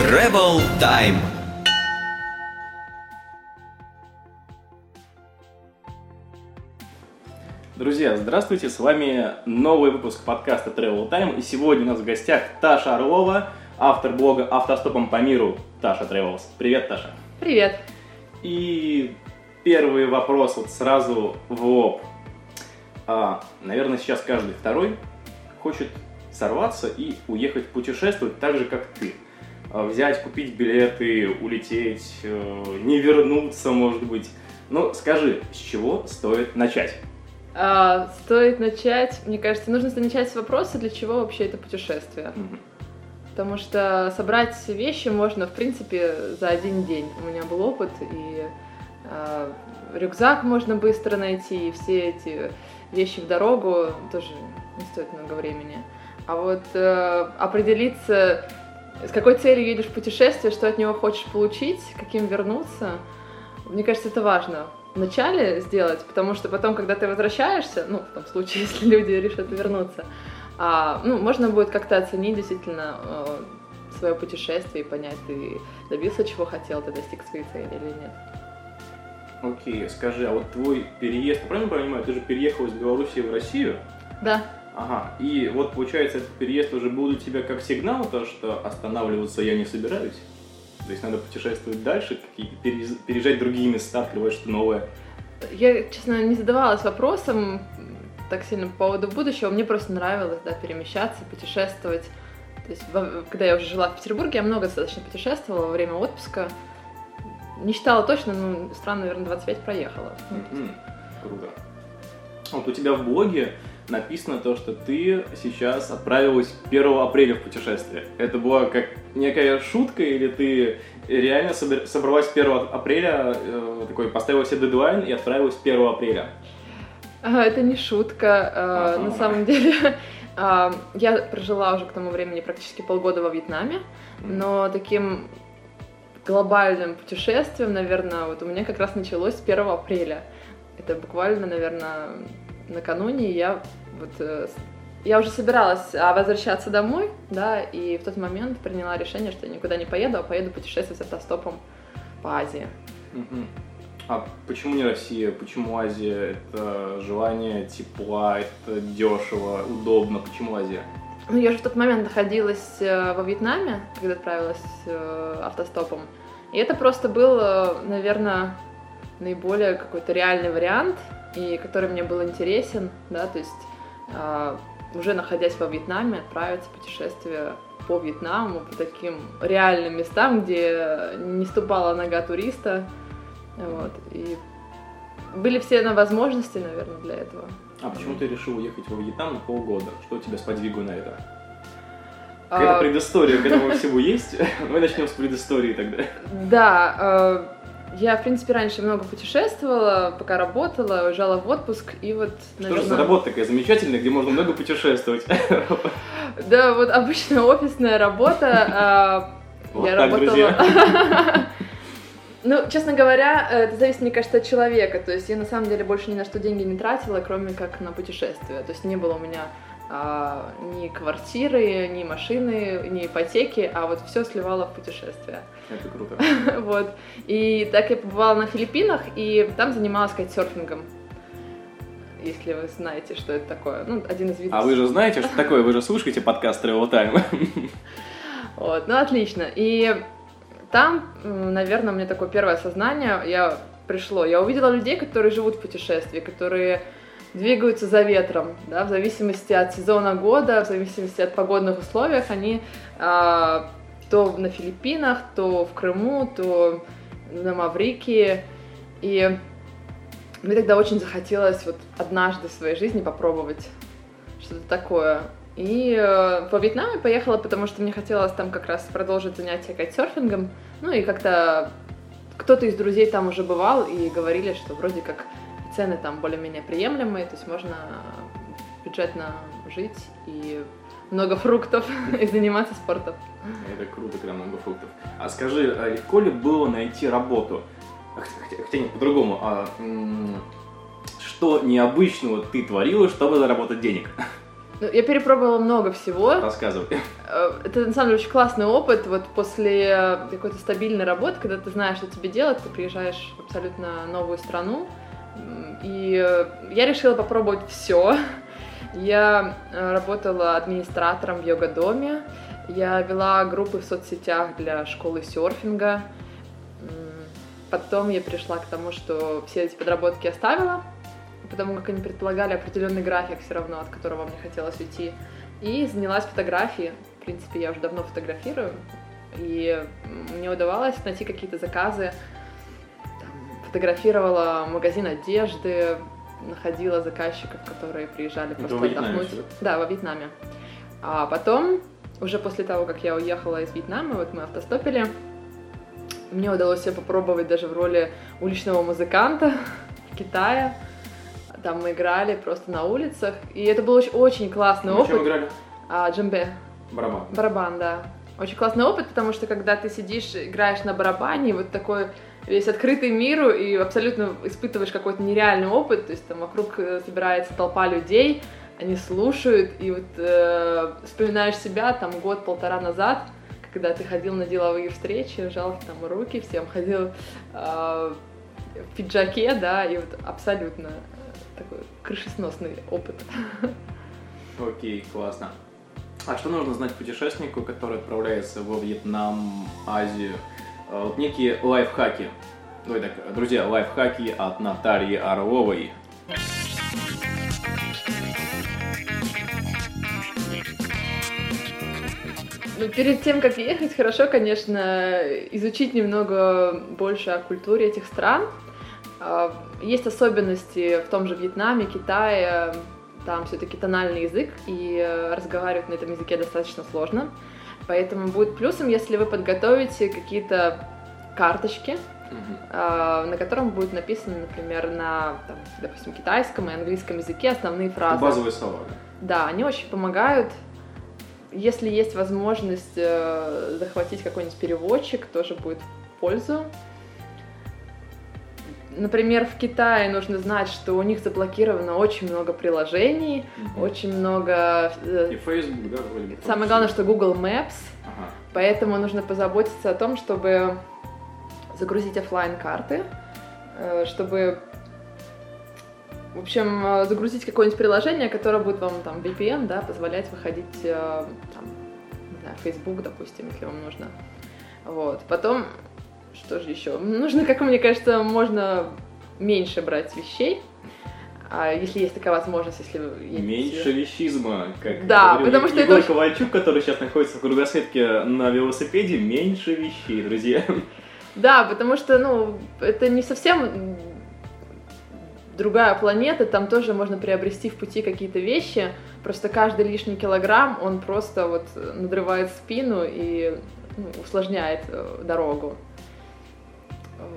Travel Time. Друзья, здравствуйте, с вами новый выпуск подкаста Travel Time, и сегодня у нас в гостях Таша Орлова, автор блога «Автостопом по миру» Таша Travels. Привет, Таша. Привет. И первый вопрос вот сразу в лоб. А, наверное, сейчас каждый второй хочет сорваться и уехать путешествовать так же, как ты. А, взять, купить билеты, улететь, э, не вернуться, может быть. Ну, скажи, с чего стоит начать? А, стоит начать, мне кажется, нужно начать с вопроса, для чего вообще это путешествие. Мгм. Потому что собрать вещи можно, в принципе, за один день. У меня был опыт, и а, рюкзак можно быстро найти, и все эти вещи в дорогу тоже не стоит много времени. А вот э, определиться, с какой целью едешь в путешествие, что от него хочешь получить, каким вернуться, мне кажется, это важно вначале сделать, потому что потом, когда ты возвращаешься, ну, в том случае, если люди решат вернуться, а, ну, можно будет как-то оценить действительно э, свое путешествие и понять, ты добился чего хотел, ты достиг своей цели или нет. Окей, скажи, а вот твой переезд, правильно понимаю, ты же переехал из Беларуси в Россию? Да. Ага, и вот получается этот переезд уже был для тебя как сигнал, то, что останавливаться я не собираюсь? То есть надо путешествовать дальше, переезжать в другие места, открывать что-то новое. Я, честно, не задавалась вопросом так сильно по поводу будущего. Мне просто нравилось, да, перемещаться, путешествовать. То есть, когда я уже жила в Петербурге, я много достаточно путешествовала во время отпуска. Не считала точно, но стран, наверное, 25 проехала. Мгм, Круто. Вот у тебя в блоге написано то, что ты сейчас отправилась 1 апреля в путешествие. Это была как некая шутка, или ты реально собралась 1 апреля, э, такой поставила себе дедлайн и отправилась 1 апреля? А, Это не шутка. а. На самом деле, а, я прожила уже к тому времени практически полгода во Вьетнаме, но таким глобальным путешествием, наверное, вот у меня как раз началось с 1 апреля. Это буквально, наверное, накануне я вот э, я уже собиралась а, возвращаться домой, да, и в тот момент приняла решение, что я никуда не поеду, а поеду путешествовать с автостопом по Азии. Мгм. А почему не Россия? Почему Азия? Это желание тепла, это дешево, удобно. Почему Азия? Ну, я же в тот момент находилась э, во Вьетнаме, когда отправилась э, автостопом. И это просто был, наверное, наиболее какой-то реальный вариант, и который мне был интересен, да, то есть уже находясь во Вьетнаме, отправиться в путешествие по Вьетнаму, по таким реальным местам, где не ступала нога туриста, вот, и были все на возможности, наверное, для этого. А почему ты решил уехать во Вьетнам на полгода? Что тебя сподвигло на это? А, Какая-то предыстория к этому всему есть? Мы начнем с предыстории тогда. Да, э, я, в принципе, раньше много путешествовала, пока работала, уезжала в отпуск, и вот, Что же наверное... за работа такая замечательная, где можно много путешествовать? Да, вот обычная офисная работа. э, Вот я работала... Ну, честно говоря, это зависит, мне кажется, от человека. То есть я на самом деле больше ни на что деньги не тратила, кроме как на путешествия. То есть не было у меня а, ни квартиры, ни машины, ни ипотеки, а вот все сливала в путешествия. Это круто. Вот. И так я побывала на Филиппинах, и там занималась кайтсерфингом. Если вы знаете, что это такое. Ну, один из видов. А вы же знаете, что такое? Вы же слушаете подкаст Travel Time? Вот, ну, отлично. И там, наверное, у меня такое первое осознание, я пришло. Я увидела людей, которые живут в путешествии, которые двигаются за ветром, да, в зависимости от сезона года, в зависимости от погодных условий, они а, то на Филиппинах, то в Крыму, то на Маврикии. И мне тогда очень захотелось вот однажды в своей жизни попробовать что-то такое. И э, по Вьетнаму поехала, потому что мне хотелось там как раз продолжить занятия кайтсерфингом. Ну и как-то кто-то из друзей там уже бывал и говорили, что вроде как цены там более-менее приемлемые, то есть можно бюджетно жить и много фруктов и заниматься спортом. Это круто, когда много фруктов. А скажи, а легко ли было найти работу? Хотя, хотя нет, по-другому. А, что необычного ты творила, чтобы заработать денег? Ну, я перепробовала много всего. Рассказывай. Э, Это на самом деле очень классный опыт. Вот после какой-то стабильной работы, когда ты знаешь, что тебе делать, ты приезжаешь в абсолютно новую страну. И э, я решила попробовать все. Я э, работала администратором в йога-доме. Я вела группы в соцсетях для школы серфинга. Потом я пришла к тому, что все эти подработки оставила, потому как они предполагали определенный график все равно, от которого мне хотелось уйти. И занялась фотографией. В принципе, я уже давно фотографирую. И мне удавалось найти какие-то заказы. Фотографировала магазин одежды, находила заказчиков, которые приезжали Это просто Вьетнаме отдохнуть. Да, во Вьетнаме. А потом, уже после того, как я уехала из Вьетнама, вот мы автостопили, мне удалось себя попробовать даже в роли уличного музыканта в Китае. Там мы играли просто на улицах, и это был очень, очень классный чем опыт. играли? А, джембе, Барабан. барабан, да. Очень классный опыт, потому что когда ты сидишь, играешь на барабане, вот такой весь открытый миру и абсолютно испытываешь какой-то нереальный опыт, то есть там вокруг э, собирается толпа людей, они слушают, и вот э, вспоминаешь себя там год-полтора назад, когда ты ходил на деловые встречи, жал там руки всем, ходил э, в пиджаке, да, и вот абсолютно э, такой крышесносный опыт. Окей, классно. А что нужно знать путешественнику, который отправляется во Вьетнам, Азию? А, Вот некие лайфхаки. Ой, так, друзья, лайфхаки от Натальи Орловой. Ну, перед тем, как ехать, хорошо, конечно, изучить немного больше о культуре этих стран. А, Есть особенности в том же Вьетнаме, Китае, там все-таки тональный язык, и э, разговаривать на этом языке достаточно сложно. Поэтому будет плюсом, если вы подготовите какие-то карточки, а, на котором будет написано, например, на, там, допустим, китайском и английском языке основные фразы. базовые слова. да? Да, они очень помогают. Если есть возможность э, захватить какой-нибудь переводчик, тоже будет в пользу. Например, в Китае нужно знать, что у них заблокировано очень много приложений, Мгм. очень много... э, И Facebook, да, вроде бы. Самое главное, что Google Maps, Ага. поэтому нужно позаботиться о том, чтобы загрузить оффлайн карты, э, чтобы, в общем, э, загрузить какое-нибудь приложение, которое будет вам там VPN, да, позволять выходить, там, не знаю, Facebook, допустим, если вам нужно. Вот. Потом, что же еще? Нужно, как мне кажется, можно меньше брать вещей, а если есть такая возможность, если Меньше вещизма, как Да, говорил потому что это Егор очень- Ковальчук, который сейчас находится в кругосветке на велосипеде, меньше вещей, друзья. Да, потому что, ну, это не совсем другая планета, там тоже можно приобрести в пути какие-то вещи, просто каждый лишний килограмм, он просто вот надрывает спину и ну, усложняет э, дорогу.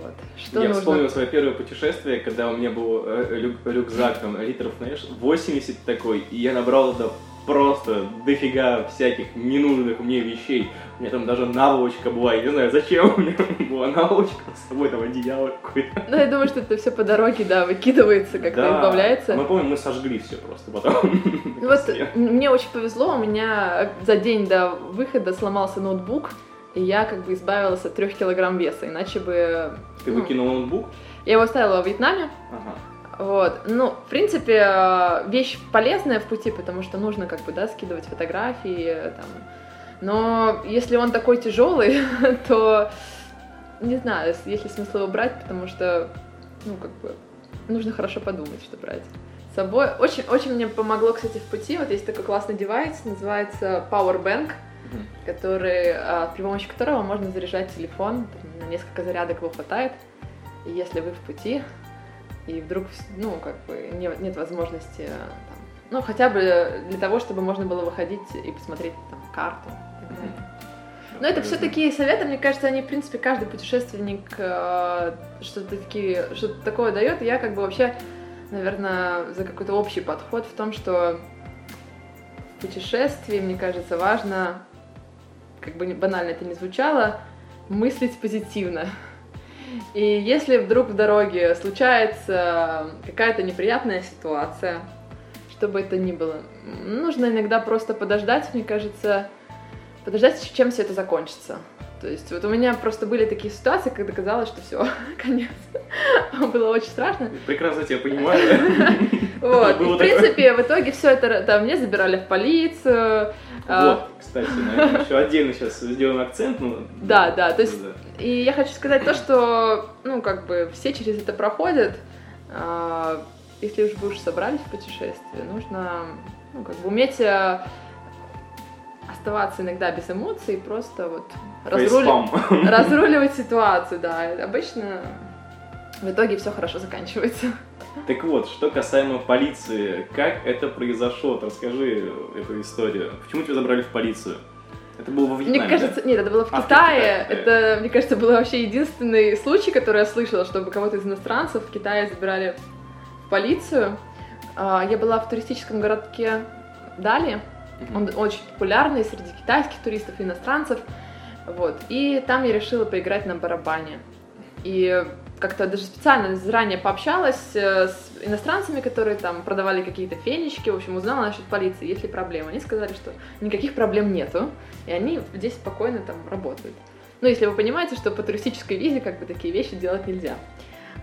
Вот. Что Я нужно? вспомнил свое первое путешествие, когда у меня был э, рю- рюкзак, там, литров, знаешь, 80 такой, и я набрал туда просто дофига всяких ненужных мне вещей. У меня там даже наволочка была, я не знаю, зачем у меня была наволочка с собой, там одеяло какое-то. Ну, я думаю, что это все по дороге, да, выкидывается, как-то Да. избавляется. Мы помним, мы сожгли все просто потом. Вот мне очень повезло, у меня за день до выхода сломался ноутбук, и я как бы избавилась от трех килограмм веса, иначе бы... Ты ну, ноутбук? Я его оставила во Вьетнаме, Ага. вот. Ну, в принципе, вещь полезная в пути, потому что нужно как бы, да, скидывать фотографии, там. Но если он такой тяжелый, то не знаю, есть ли смысл его брать, потому что, ну, как бы, нужно хорошо подумать, что брать с собой. Очень, очень мне помогло, кстати, в пути. Вот есть такой классный девайс, называется Power Bank, Мгм. который, а, при помощи которого можно заряжать телефон, на несколько зарядок его хватает. И если вы в пути, и вдруг, ну, как бы не- нет возможности, э, там, ну, хотя бы для того, чтобы можно было выходить и посмотреть там карту. Но это все такие советы, мне кажется, они, в принципе, каждый путешественник э, что-то такие, что-то такое дает. И я как бы вообще, наверное, за какой-то общий подход в том, что в путешествии, мне кажется, важно, как бы банально это не звучало, мыслить позитивно. И если вдруг в дороге случается какая-то неприятная ситуация, что бы это ни было. Нужно иногда просто подождать, мне кажется, подождать, чем все это закончится. То есть вот у меня просто были такие ситуации, когда казалось, что все, конец. Было очень страшно. Прекрасно тебя понимаю. Вот. В принципе, в итоге все это там мне забирали в полицию. А, вот, кстати, еще отдельно сейчас сделаем акцент. Ну, да, да, то есть, и я хочу сказать то, что, ну, как бы все через это проходят. А, если уж вы уже собрались в путешествие, нужно, ну, как бы уметь э, оставаться иногда без эмоций, просто вот разрули... разруливать ситуацию, да. Обычно в итоге все хорошо заканчивается. Так вот, что касаемо полиции, как это произошло? Расскажи эту историю. Почему тебя забрали в полицию? Это было во Вьетнаме, Мне кажется, да? нет, это было в а, Китае. В Китае. Это, мне кажется, был вообще единственный случай, который я слышала, чтобы кого-то из иностранцев в Китае забирали в полицию. А, я была в туристическом городке Дали. Он очень популярный среди китайских туристов иностранцев. Вот. И там я решила поиграть на барабане. И как-то даже специально заранее пообщалась э, с иностранцами, которые там продавали какие-то фенечки, в общем, узнала насчет полиции, есть ли проблемы. Они сказали, что никаких проблем нету, и они здесь спокойно там работают. Ну, если вы понимаете, что по туристической визе как бы такие вещи делать нельзя.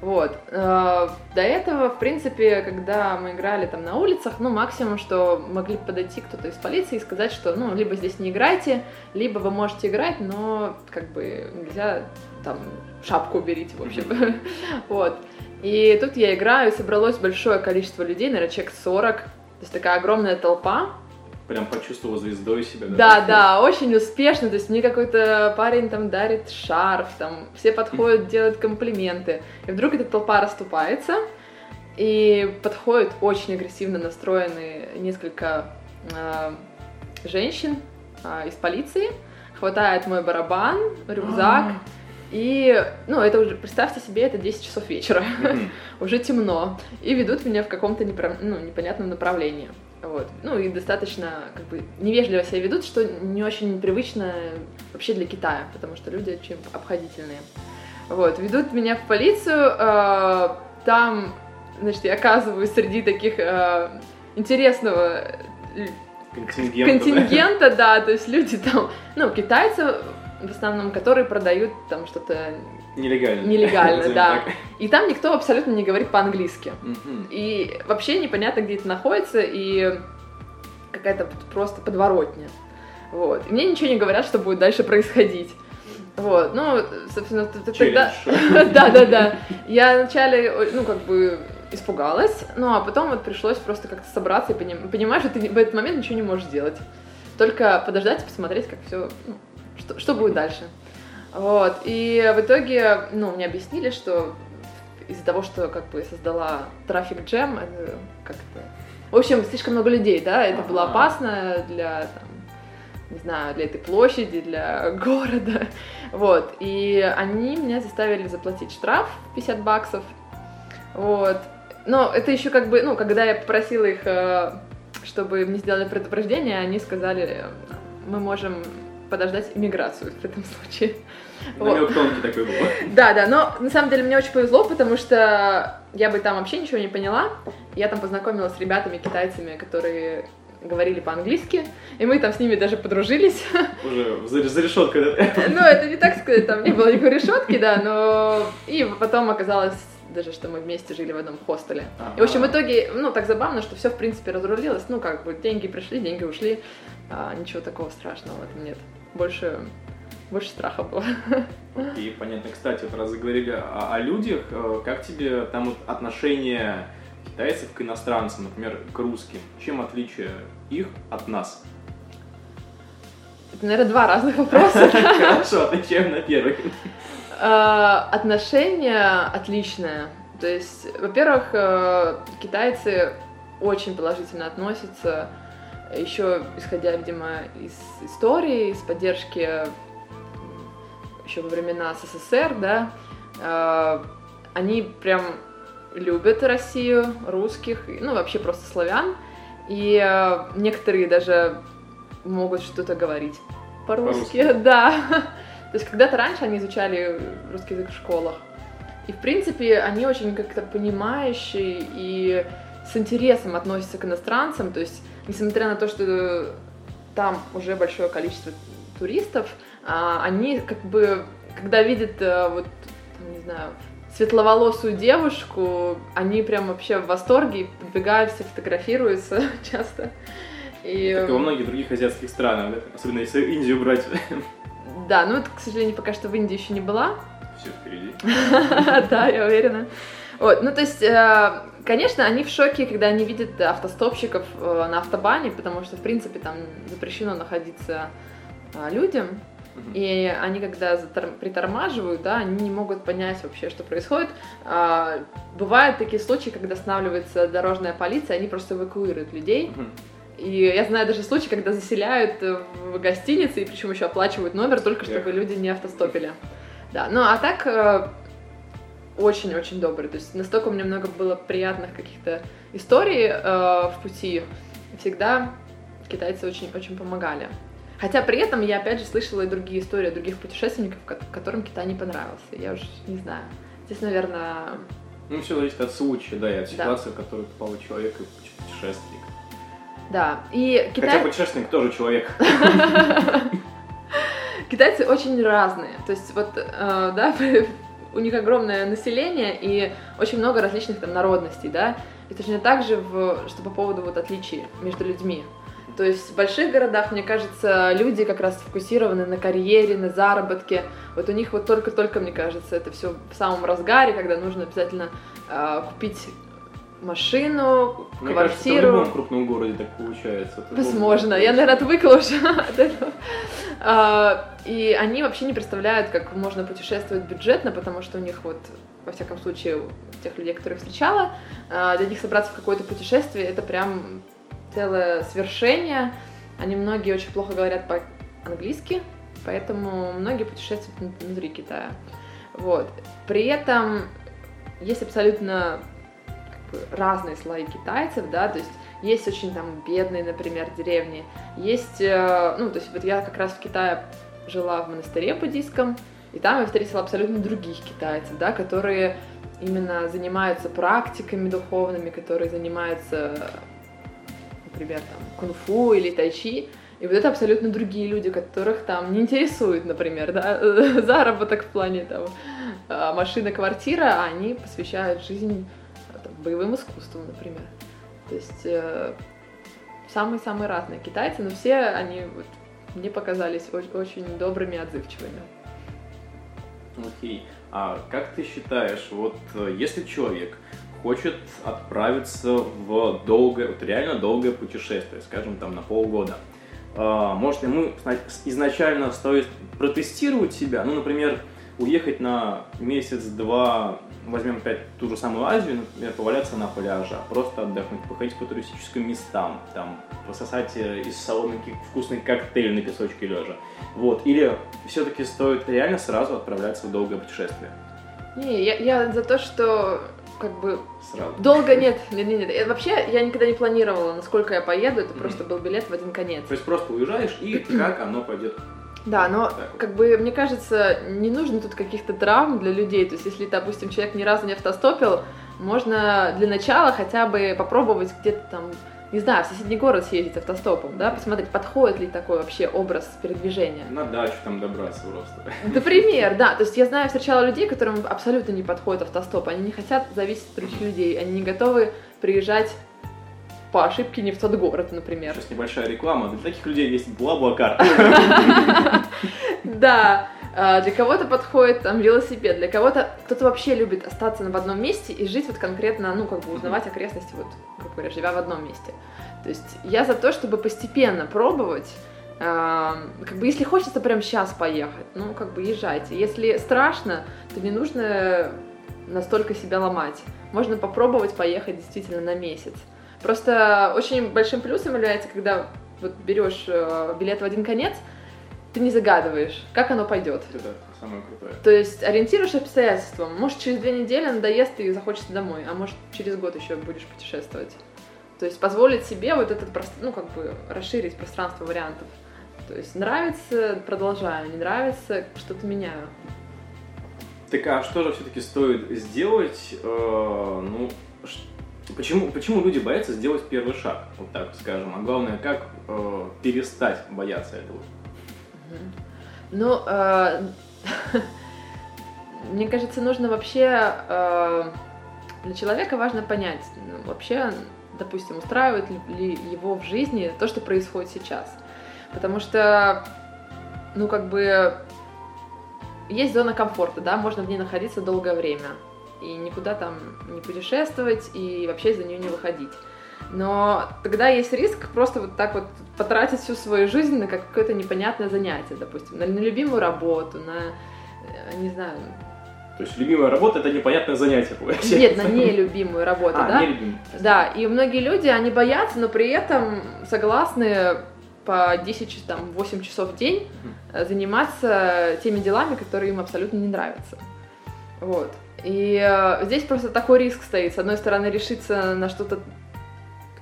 Вот. Э, до этого, в принципе, когда мы играли там на улицах, ну, максимум, что могли подойти кто-то из полиции и сказать, что, ну, либо здесь не играйте, либо вы можете играть, но, как бы, нельзя там шапку уберите, в общем. Вот. И тут я играю, собралось большое количество людей, наверное, человек 40, то есть такая огромная толпа, прям почувствовал звездой себя. Да, да, да, очень успешно. То есть мне какой-то парень там дарит шарф, там все подходят, делают комплименты. И вдруг эта толпа расступается, и подходят очень агрессивно настроенные несколько э, женщин э, из полиции, хватает мой барабан, рюкзак. А. И, ну, это уже, представьте себе, это 10 часов вечера, уже темно, и ведут меня в каком-то непро... ну, непонятном направлении. Вот. Ну и достаточно как бы невежливо себя ведут, что не очень привычно вообще для Китая, потому что люди очень обходительные. Вот, ведут меня в полицию, э, там, значит, я оказываюсь среди таких э, интересного контингента, контингента да. да, то есть люди там, ну, китайцы в основном, которые продают там что-то Нелегально. Нелегально, да. И там никто абсолютно не говорит по-английски. И вообще непонятно, где это находится, и какая-то просто подворотня. Вот. И мне ничего не говорят, что будет дальше происходить. Вот, ну, собственно, тогда... Да-да-да. Я вначале, ну, как бы испугалась, ну, а потом вот пришлось просто как-то собраться и понимаешь, что ты в этот момент ничего не можешь сделать. Только подождать и посмотреть, как все, ну, что, что будет дальше. Вот, и в итоге, ну, мне объяснили, что из-за того, что как бы создала трафик джем, это как-то... В общем, слишком много людей, да, это было опасно для, там, не знаю, для этой площади, для города, вот, и они меня заставили заплатить штраф 50 баксов, вот, но это еще как бы, ну, когда я попросила их, э, чтобы мне сделали предупреждение, они сказали, мы можем подождать иммиграцию в этом случае. Намек вот. тонкий такой был. Да, да, но на самом деле мне очень повезло, потому что я бы там вообще ничего не поняла. Я там познакомилась с ребятами, китайцами, которые говорили по-английски, и мы там с ними даже подружились. Уже за, за решеткой, да? Ну, это не так сказать, там не было никакой решетки, да, но... И потом оказалось даже, что мы вместе жили в одном хостеле. Ага. И, в общем, в итоге, ну, так забавно, что все, в принципе, разрулилось. Ну, как бы, деньги пришли, деньги ушли. А, ничего такого страшного в этом нет. Больше больше страха было. И понятно. Кстати, вот раз заговорили о, о людях, э, как тебе там вот отношение китайцев к иностранцам, например, к русским? Чем отличие их от нас? Это, наверное, два разных вопроса. Хорошо, отвечаем на первый. Э, отношение отличное. То есть, во-первых, э, китайцы очень положительно относятся, еще исходя, видимо, из истории, из поддержки еще во времена СССР, да, э, они прям любят Россию, русских, ну вообще просто славян, и э, некоторые даже могут что-то говорить по-русски, по да. То есть когда-то раньше они изучали русский язык в школах, и в принципе они очень как-то понимающие и с интересом относятся к иностранцам, то есть, несмотря на то, что там уже большое количество туристов, а, они как бы, когда видят э, вот, не знаю, светловолосую девушку, они прям вообще в восторге, подбегаются, фотографируются часто. И... Как и во многих других азиатских странах, да? особенно если Индию брать. Да, ну вот, к сожалению, пока что в Индии еще не была. Все впереди. Да, я уверена. Вот, ну то есть, э, конечно, они в шоке, когда они видят автостопщиков э, на автобане, потому что, в принципе, там запрещено находиться э, людям. И они, когда притормаживают, да, они не могут понять вообще, что происходит. А, бывают такие случаи, когда останавливается дорожная полиция, они просто эвакуируют людей. И я знаю даже случаи, когда заселяют в гостинице, и причем еще оплачивают номер, только чтобы люди не автостопили. Да, ну а так очень-очень добрый. То есть настолько у меня много было приятных каких-то историй э, в пути. Всегда китайцы очень-очень помогали. Хотя при этом я опять же слышала и другие истории других путешественников, которым Китай не понравился. Я уж не знаю. Здесь, наверное... Ну, все зависит от случая, да, и от ситуации, да. в которую попал человек и путешественник. Да, и Китай... Хотя путешественник тоже человек. Китайцы очень разные. То есть вот, э, да, у них огромное население и очень много различных там народностей, да. И точно так же, в, что по поводу вот отличий между людьми. То есть в больших городах, мне кажется, люди как раз фокусированы на карьере, на заработке. Вот у них вот только-только, мне кажется, это все в самом разгаре, когда нужно обязательно э, купить машину, Мне квартиру. Кажется, в любом крупном городе так получается. Возможно, я, наверное, отвыкла уже от этого. А, и они вообще не представляют, как можно путешествовать бюджетно, потому что у них вот, во всяком случае, тех людей, которых встречала, а, для них собраться в какое-то путешествие, это прям целое свершение. Они многие очень плохо говорят по-английски, поэтому многие путешествуют внутри Китая. Вот. При этом есть абсолютно разные слои китайцев, да, то есть есть очень там бедные, например, деревни, есть, э, ну, то есть вот я как раз в Китае жила в монастыре буддийском, и там я встретила абсолютно других китайцев, да, которые именно занимаются практиками духовными, которые занимаются например, там, кунг-фу или тайчи, и вот это абсолютно другие люди, которых там не интересует, например, да, заработок в плане там а, машина, квартира, а они посвящают жизнь боевым искусствам, например. То есть э, самые-самые разные китайцы, но все они вот, мне показались очень, очень добрыми и отзывчивыми. Окей. Okay. А как ты считаешь, вот э, если человек хочет отправиться в долгое, вот реально долгое путешествие, скажем, там на полгода. А, может ему изначально стоит протестировать себя, ну, например, уехать на месяц-два, возьмем опять ту же самую Азию, например, поваляться на пляже, просто отдохнуть, походить по туристическим местам, там, пососать э, из соломинки вкусный коктейль на песочке лежа. Вот. Или все-таки стоит реально сразу отправляться в долгое путешествие? Не, я, я за то, что как бы Сразу. долго нет, нет, нет, нет. Вообще я никогда не планировала, насколько я поеду, это mm-hmm. просто был билет в один конец. То есть просто уезжаешь и как оно пойдет. Да, но как бы мне кажется, не нужно тут каких-то травм для людей. То есть, если, допустим, человек ни разу не автостопил, можно для начала хотя бы попробовать где-то там не знаю, в соседний город съездить автостопом, да, посмотреть, подходит ли такой вообще образ передвижения. На дачу там добраться просто. Например, да, то есть я знаю, встречала людей, которым абсолютно не подходит автостоп, они не хотят зависеть от других людей, они не готовы приезжать по ошибке не в тот город, например. Сейчас небольшая реклама, для таких людей есть Блаблакар. Да, а, для кого-то подходит там велосипед, для кого-то кто-то вообще любит остаться в одном месте и жить вот конкретно, ну, как бы узнавать окрестности, вот, как говоря, живя в одном месте. То есть я за то, чтобы постепенно пробовать, э, как бы если хочется прямо сейчас поехать, ну, как бы езжайте. Если страшно, то не нужно настолько себя ломать. Можно попробовать поехать действительно на месяц. Просто очень большим плюсом является, когда вот берешь э, билет в один конец, ты не загадываешь, как оно пойдет. Это самое крутое. То есть ориентируешь обстоятельствам. Может, через две недели надоест и захочется домой, а может, через год еще будешь путешествовать. То есть позволить себе вот этот, ну, как бы расширить пространство вариантов. То есть нравится, продолжаю, не нравится, что-то меняю. Так а что же все-таки стоит сделать, э, ну, Почему, почему люди боятся сделать первый шаг, вот так скажем, а главное, как э, перестать бояться этого? Ну, э, мне кажется, нужно вообще э, для человека важно понять, ну, вообще, допустим, устраивает ли его в жизни то, что происходит сейчас. Потому что, ну, как бы, есть зона комфорта, да, можно в ней находиться долгое время и никуда там не путешествовать и вообще за нее не выходить. Но тогда есть риск просто вот так вот потратить всю свою жизнь на какое-то непонятное занятие, допустим, на, на любимую работу, на, э, не знаю, то есть любимая работа это непонятное занятие получается. Нет, на нелюбимую работу, а, да? Нелюбимую. Да, и многие люди, они боятся, но при этом согласны по 10, там, 8 часов в день э, заниматься теми делами, которые им абсолютно не нравятся. Вот. И э, здесь просто такой риск стоит. С одной стороны, решиться на что-то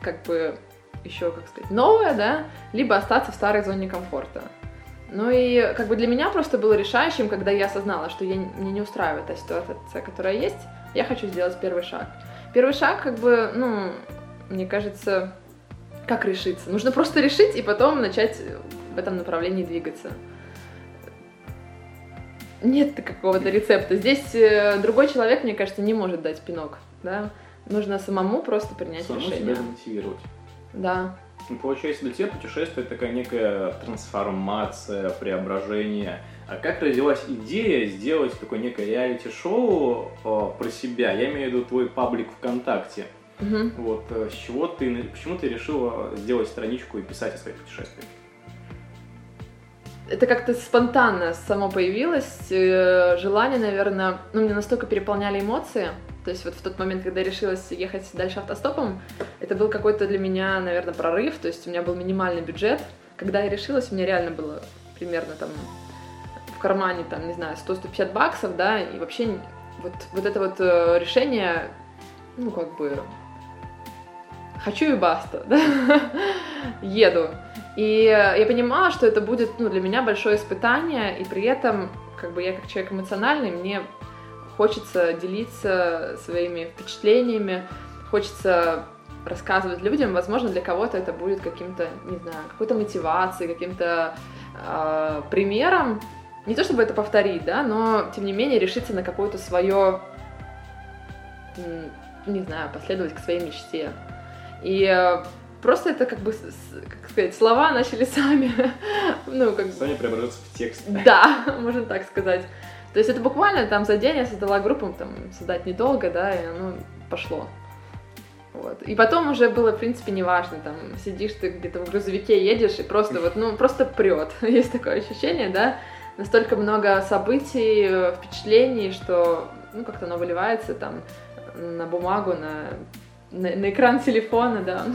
как бы еще, как сказать, новое, да, либо остаться в старой зоне комфорта. Ну и как бы для меня просто было решающим, когда я осознала, что я, меня не устраивает та ситуация, которая есть, я хочу сделать первый шаг. Первый шаг, как бы, ну, мне кажется, как решиться? Нужно просто решить и потом начать в этом направлении двигаться нет какого-то рецепта. Здесь э, другой человек, мне кажется, не может дать пинок, да. Нужно самому просто принять самому решение. себя мотивировать. Да. Ну, получается, для тебя путешествие это такая некая трансформация, преображение. А как родилась идея сделать такое некое реалити-шоу э, про себя? Я имею в виду твой паблик ВКонтакте. Угу. Вот э, с чего ты, почему ты решила сделать страничку и писать о своих путешествиях? Это как-то спонтанно само появилось. Э, желание, наверное, ну, мне настолько переполняли эмоции. То есть вот в тот момент, когда я решилась ехать дальше автостопом, это был какой-то для меня, наверное, прорыв. То есть у меня был минимальный бюджет. Когда я решилась, у меня реально было примерно там в кармане, там, не знаю, 100-150 баксов, да, и вообще вот, вот это вот э, решение, ну, как бы, хочу и баста, да, еду. И я понимала, что это будет ну, для меня большое испытание, и при этом, как бы я как человек эмоциональный, мне хочется делиться своими впечатлениями, хочется рассказывать людям, возможно, для кого-то это будет каким-то, не знаю, какой-то мотивацией, каким-то э, примером. Не то чтобы это повторить, да, но тем не менее решиться на какое-то свое, не знаю, последовать к своей мечте. И э, просто это как бы, как сказать, слова начали сами, ну, как Сами преображаться в текст. Да, можно так сказать. То есть это буквально там за день я создала группу, там, создать недолго, да, и оно пошло. Вот. И потом уже было, в принципе, неважно, там, сидишь ты где-то в грузовике, едешь, и просто вот, ну, просто прет. Есть такое ощущение, да, настолько много событий, впечатлений, что, ну, как-то оно выливается там на бумагу, на на, на экран телефона, да.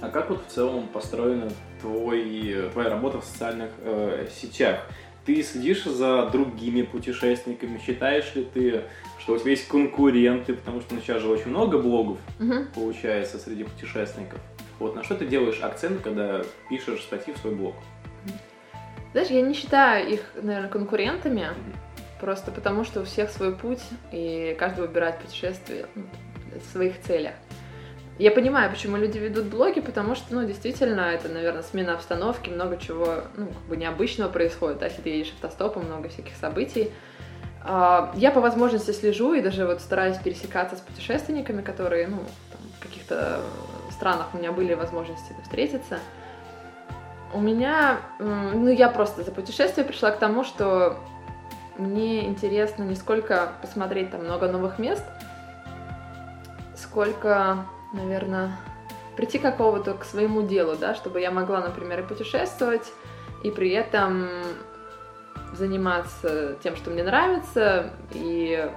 А как вот в целом построена твой, твоя работа в социальных э, сетях? Ты следишь за другими путешественниками? Считаешь ли ты, что у тебя есть конкуренты? Потому что ну, сейчас же очень много блогов угу. получается среди путешественников. Вот на что ты делаешь акцент, когда пишешь статьи в свой блог? Знаешь, я не считаю их, наверное, конкурентами. Просто потому, что у всех свой путь, и каждый выбирает путешествие в своих целях. Я понимаю, почему люди ведут блоги, потому что, ну, действительно, это, наверное, смена обстановки, много чего, ну, как бы необычного происходит, да, если ты едешь автостопом, много всяких событий. А, я по возможности слежу и даже вот стараюсь пересекаться с путешественниками, которые, ну, там, в каких-то странах у меня были возможности встретиться. У меня, ну, я просто за путешествие пришла к тому, что мне интересно не сколько посмотреть там много новых мест, сколько, наверное, прийти какого-то к своему делу, да, чтобы я могла, например, и путешествовать, и при этом заниматься тем, что мне нравится, и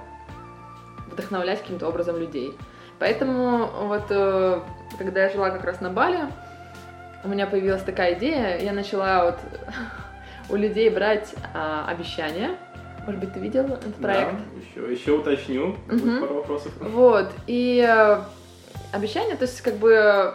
вдохновлять каким-то образом людей. Поэтому вот э, когда я жила как раз на Бали, у меня появилась такая идея, я начала вот у людей брать а, обещания, может быть, ты видел этот проект? Да, еще, еще уточню. Угу. Пару вопросов. Вот. И э, обещание, то есть как бы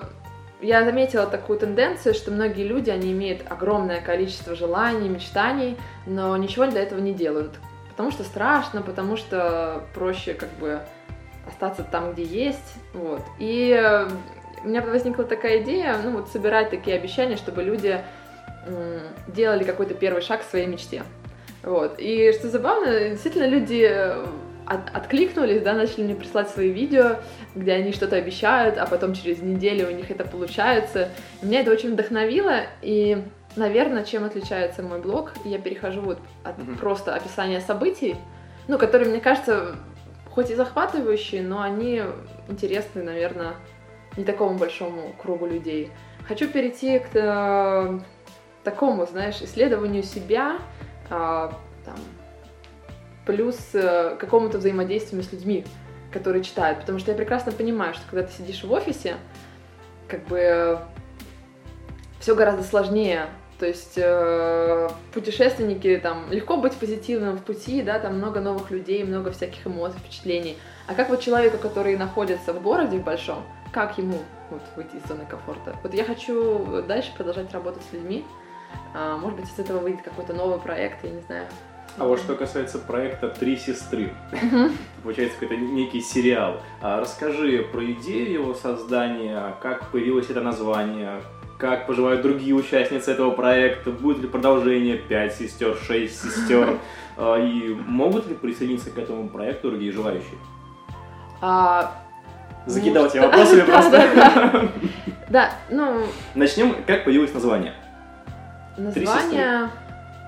я заметила такую тенденцию, что многие люди, они имеют огромное количество желаний, мечтаний, но ничего для этого не делают. Потому что страшно, потому что проще как бы остаться там, где есть, вот. И э, у меня возникла такая идея, ну вот собирать такие обещания, чтобы люди делали какой-то первый шаг к своей мечте. Вот. И что забавно, действительно люди э, от, откликнулись, да, начали мне прислать свои видео, где они что-то обещают, а потом через неделю у них это получается. Меня это очень вдохновило, и, наверное, чем отличается мой блог, я перехожу вот от Мгм. просто описания событий, ну, которые, мне кажется, хоть и захватывающие, но они интересны, наверное, не такому большому кругу людей. Хочу перейти к э, такому, знаешь, исследованию себя, а, там, плюс э, какому-то взаимодействию с людьми, которые читают. Потому что я прекрасно понимаю, что когда ты сидишь в офисе, как бы все гораздо сложнее. То есть э, путешественники, там, легко быть позитивным в пути, да, там много новых людей, много всяких эмоций, впечатлений. А как вот человеку, который находится в городе большом, как ему вот, выйти из зоны комфорта? Вот я хочу дальше продолжать работать с людьми. А, может быть, из этого выйдет какой-то новый проект, я не знаю. А вот что касается проекта «Три сестры», получается какой-то некий сериал. А расскажи про идею его создания, как появилось это название, как поживают другие участницы этого проекта, будет ли продолжение 5 сестер, 6 сестер, а, и могут ли присоединиться к этому проекту другие желающие? А, Закидал тебя Может, вопросами да, просто. да, да, ну, Начнем, как появилось название? Название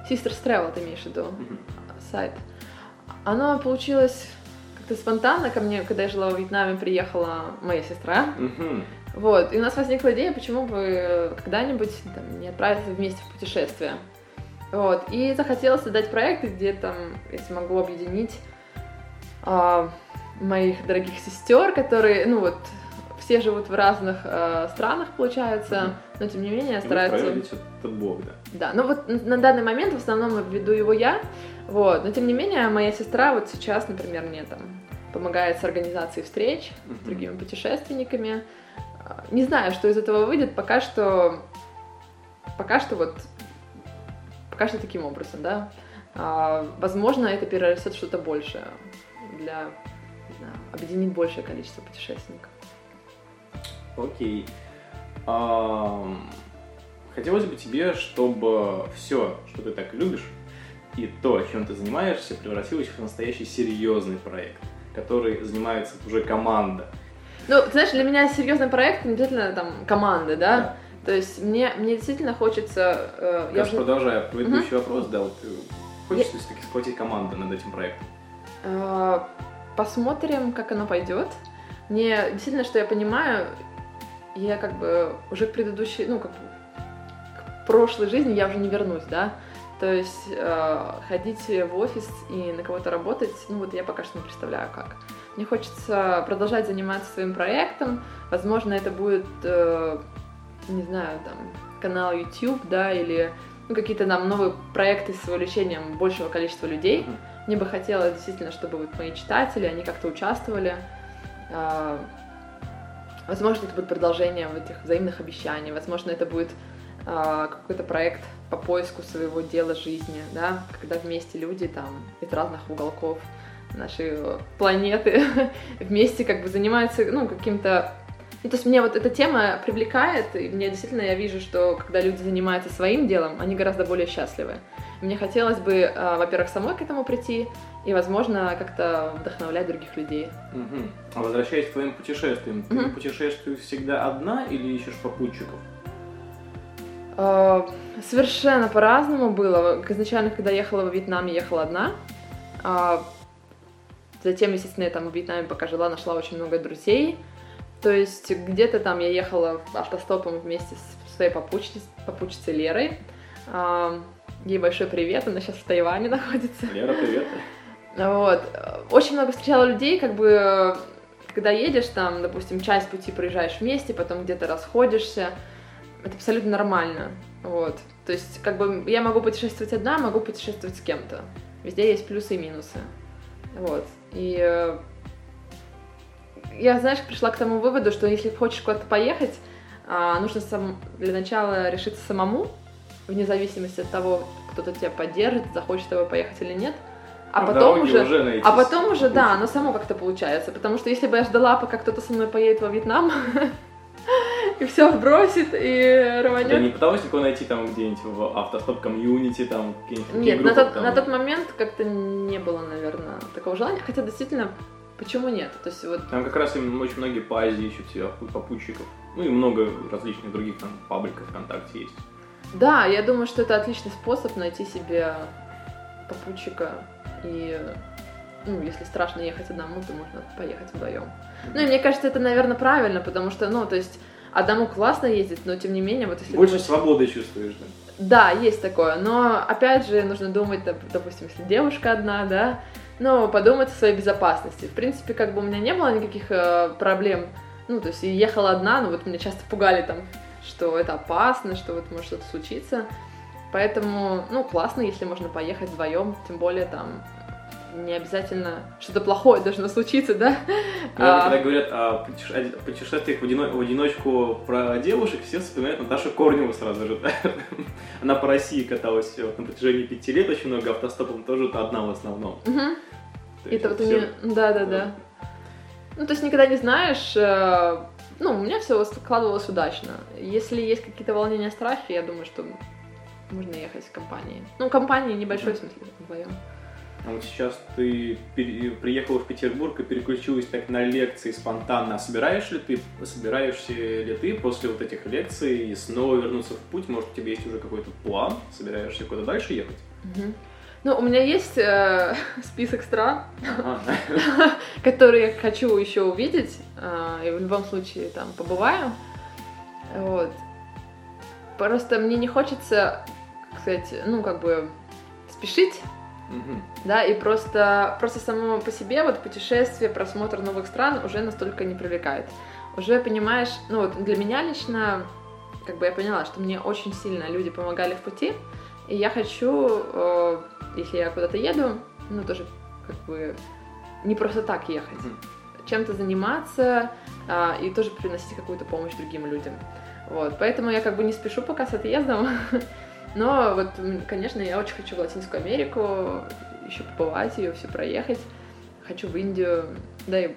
Sisters Travel, ты имеешь в виду? Мгм. сайт. Оно получилось как-то спонтанно ко мне, когда я жила в Вьетнаме, приехала моя сестра. Мгм. Вот, и у нас возникла идея, почему бы когда-нибудь там, не отправиться вместе в путешествие. Вот, и захотелось создать проект, где там я смогу объединить а, моих дорогих сестер, которые, ну вот, все живут в разных а, странах, получается, Мгм. но тем не менее стараются... это Бог, да. Да, ну вот на данный момент в основном веду его я, вот, но тем не менее моя сестра вот сейчас, например, мне там помогает с организацией встреч с Мгм. другими путешественниками. А, Не знаю, что из этого выйдет, пока что, пока что вот, пока что таким образом, да. А, возможно, это перерастет что-то большее для, знаю, объединить большее количество путешественников. Окей. Хотелось бы тебе, чтобы все, что ты так любишь, и то, чем ты занимаешься, превратилось в настоящий серьезный проект, который занимается уже команда. Ну, ты знаешь, для меня серьезный проект не обязательно там команды, да. То есть мне, мне действительно хочется... э, я уже- продолжая предыдущий вопрос, да, вот, э, хочется ли все-таки схватить команду над этим проектом? Э, Посмотрим, как оно пойдет. Мне действительно, что я понимаю, я как бы уже к предыдущей, ну, как бы к прошлой жизни я уже не вернусь, да. То есть э, ходить в офис и на кого-то работать, ну вот я пока что не представляю как. Мне хочется продолжать заниматься своим проектом. Возможно, это будет, э, не знаю, там, канал YouTube, да, или ну, какие-то там новые проекты с вовлечением большего количества людей. Мне бы хотелось действительно, чтобы вот мои читатели, они как-то участвовали. А, Возможно, это будет продолжение этих взаимных обещаний. Возможно, это будет а, какой-то проект по поиску своего дела жизни, да, когда вместе люди там из разных уголков нашей э, планеты вместе как бы занимаются, ну, каким-то... Ну, то есть мне вот эта тема привлекает, и мне действительно я вижу, что когда люди занимаются своим делом, они гораздо более счастливы. Мне хотелось бы, а, во-первых, самой к этому прийти, и, возможно, как-то вдохновлять других людей. Мгм. А возвращаясь к твоим путешествиям, ты Мгм. путешествуешь всегда одна или ищешь попутчиков? А, Совершенно по-разному было. Изначально, когда ехала во Вьетнам, я ехала одна. А, Затем, естественно, я там в Вьетнаме, пока жила, нашла очень много друзей. То есть где-то там я ехала автостопом вместе с своей попутчицей, попутчицей Лерой. Ей большой привет, она сейчас в Тайване находится. Лера, привет. Вот. Очень много встречала людей, как бы, когда едешь там, допустим, часть пути проезжаешь вместе, потом где-то расходишься. Это абсолютно нормально. Вот. То есть, как бы, я могу путешествовать одна, могу путешествовать с кем-то. Везде есть плюсы и минусы. Вот. И э, я, знаешь, пришла к тому выводу, что если хочешь куда-то поехать, а, нужно сам, для начала решиться самому, вне зависимости от того, кто-то тебя поддержит, захочет с тобой поехать или нет. а Ну, потом уже, уже а потом уже, да, оно само как-то получается, потому что если бы я ждала, пока кто-то со мной поедет во Вьетнам, и все бросит, и рванет. не пыталась никого найти там где-нибудь в автостоп комьюнити, там какие-нибудь Нет, на тот, там? на тот момент как-то не было, наверное, такого желания, хотя действительно, почему нет? То есть вот, Там как раз именно очень многие по Азии ищут себе попутчиков. Ну и много различных других там пабликов ВКонтакте есть. да, я думаю, что это отличный способ найти себе попутчика, и, ну, если страшно ехать одному, то можно поехать вдвоем. Ну и мне кажется, это, наверное, правильно, потому что, ну, то есть одному классно ездить, но тем не менее, вот если Больше думать- свободы чувствуешь, да? Да, есть такое, но опять же нужно думать, доп- допустим, если девушка одна, да, ну, подумать о своей безопасности. В принципе, как бы у меня не было никаких э, проблем, ну, то есть я ехала одна, но вот меня часто пугали там, что это опасно, что вот может что-то случиться. Поэтому, ну, классно, если можно поехать вдвоем, тем более там не обязательно что-то плохое должно случиться, да? Когда, А, когда говорят о путеше- о путешествиях в, одино- в одиночку про девушек, все вспоминают Наташу Корневу сразу же. да. Она по России каталась на протяжении пяти лет, очень много автостопом, тоже одна в основном. мгм. То Это вот у всё- нее, да, да, да. Ну, то есть никогда не знаешь, э, ну, у меня все складывалось удачно. Если есть какие-то волнения, страхи, я думаю, что можно ехать в компании. Ну, компании небольшой, в смысле, вдвоем. А вот сейчас ты пере- приехала в Петербург и переключилась так на лекции спонтанно. А Собираешь ли ты, собираешься ли ты после вот этих лекций снова вернуться в путь? Может, у тебя есть уже какой-то план? Собираешься куда дальше ехать? Мгм. Ну, у меня есть э, список стран, которые хочу еще увидеть, э, и в любом случае там побываю. Вот. Просто мне не хочется, сказать, ну, как бы спешить, Мгм. да, и просто, просто само по себе вот путешествие, просмотр новых стран уже настолько не привлекает. Уже понимаешь, ну вот для меня лично, как бы я поняла, что мне очень сильно люди помогали в пути, и я хочу, э, если я куда-то еду, ну тоже как бы не просто так ехать, Мгм. чем-то заниматься а, и тоже приносить какую-то помощь другим людям. Вот, поэтому я как бы не спешу пока с отъездом, но вот, конечно, я очень хочу в Латинскую Америку, еще побывать ее, все проехать. Хочу в Индию, да и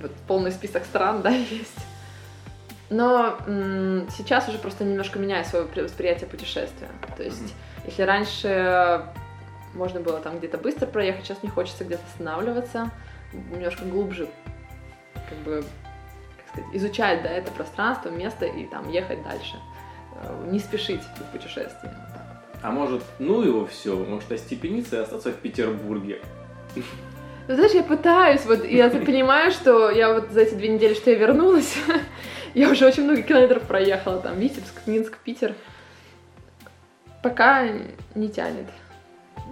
вот полный список стран, да, есть. Но м, сейчас уже просто немножко меняю свое при- восприятие путешествия. То есть, если раньше можно было там где-то быстро проехать, сейчас мне хочется где-то останавливаться, немножко глубже, как бы, как сказать, изучать, да, это пространство, место и там ехать дальше. Э, Не спешить в путешествии. А может, ну его все, может остепениться и остаться в Петербурге. Ну, знаешь, я пытаюсь, вот, я понимаю, что я вот за эти две недели, что я вернулась, я уже очень много километров проехала, там, Витебск, Минск, Питер. Пока не тянет.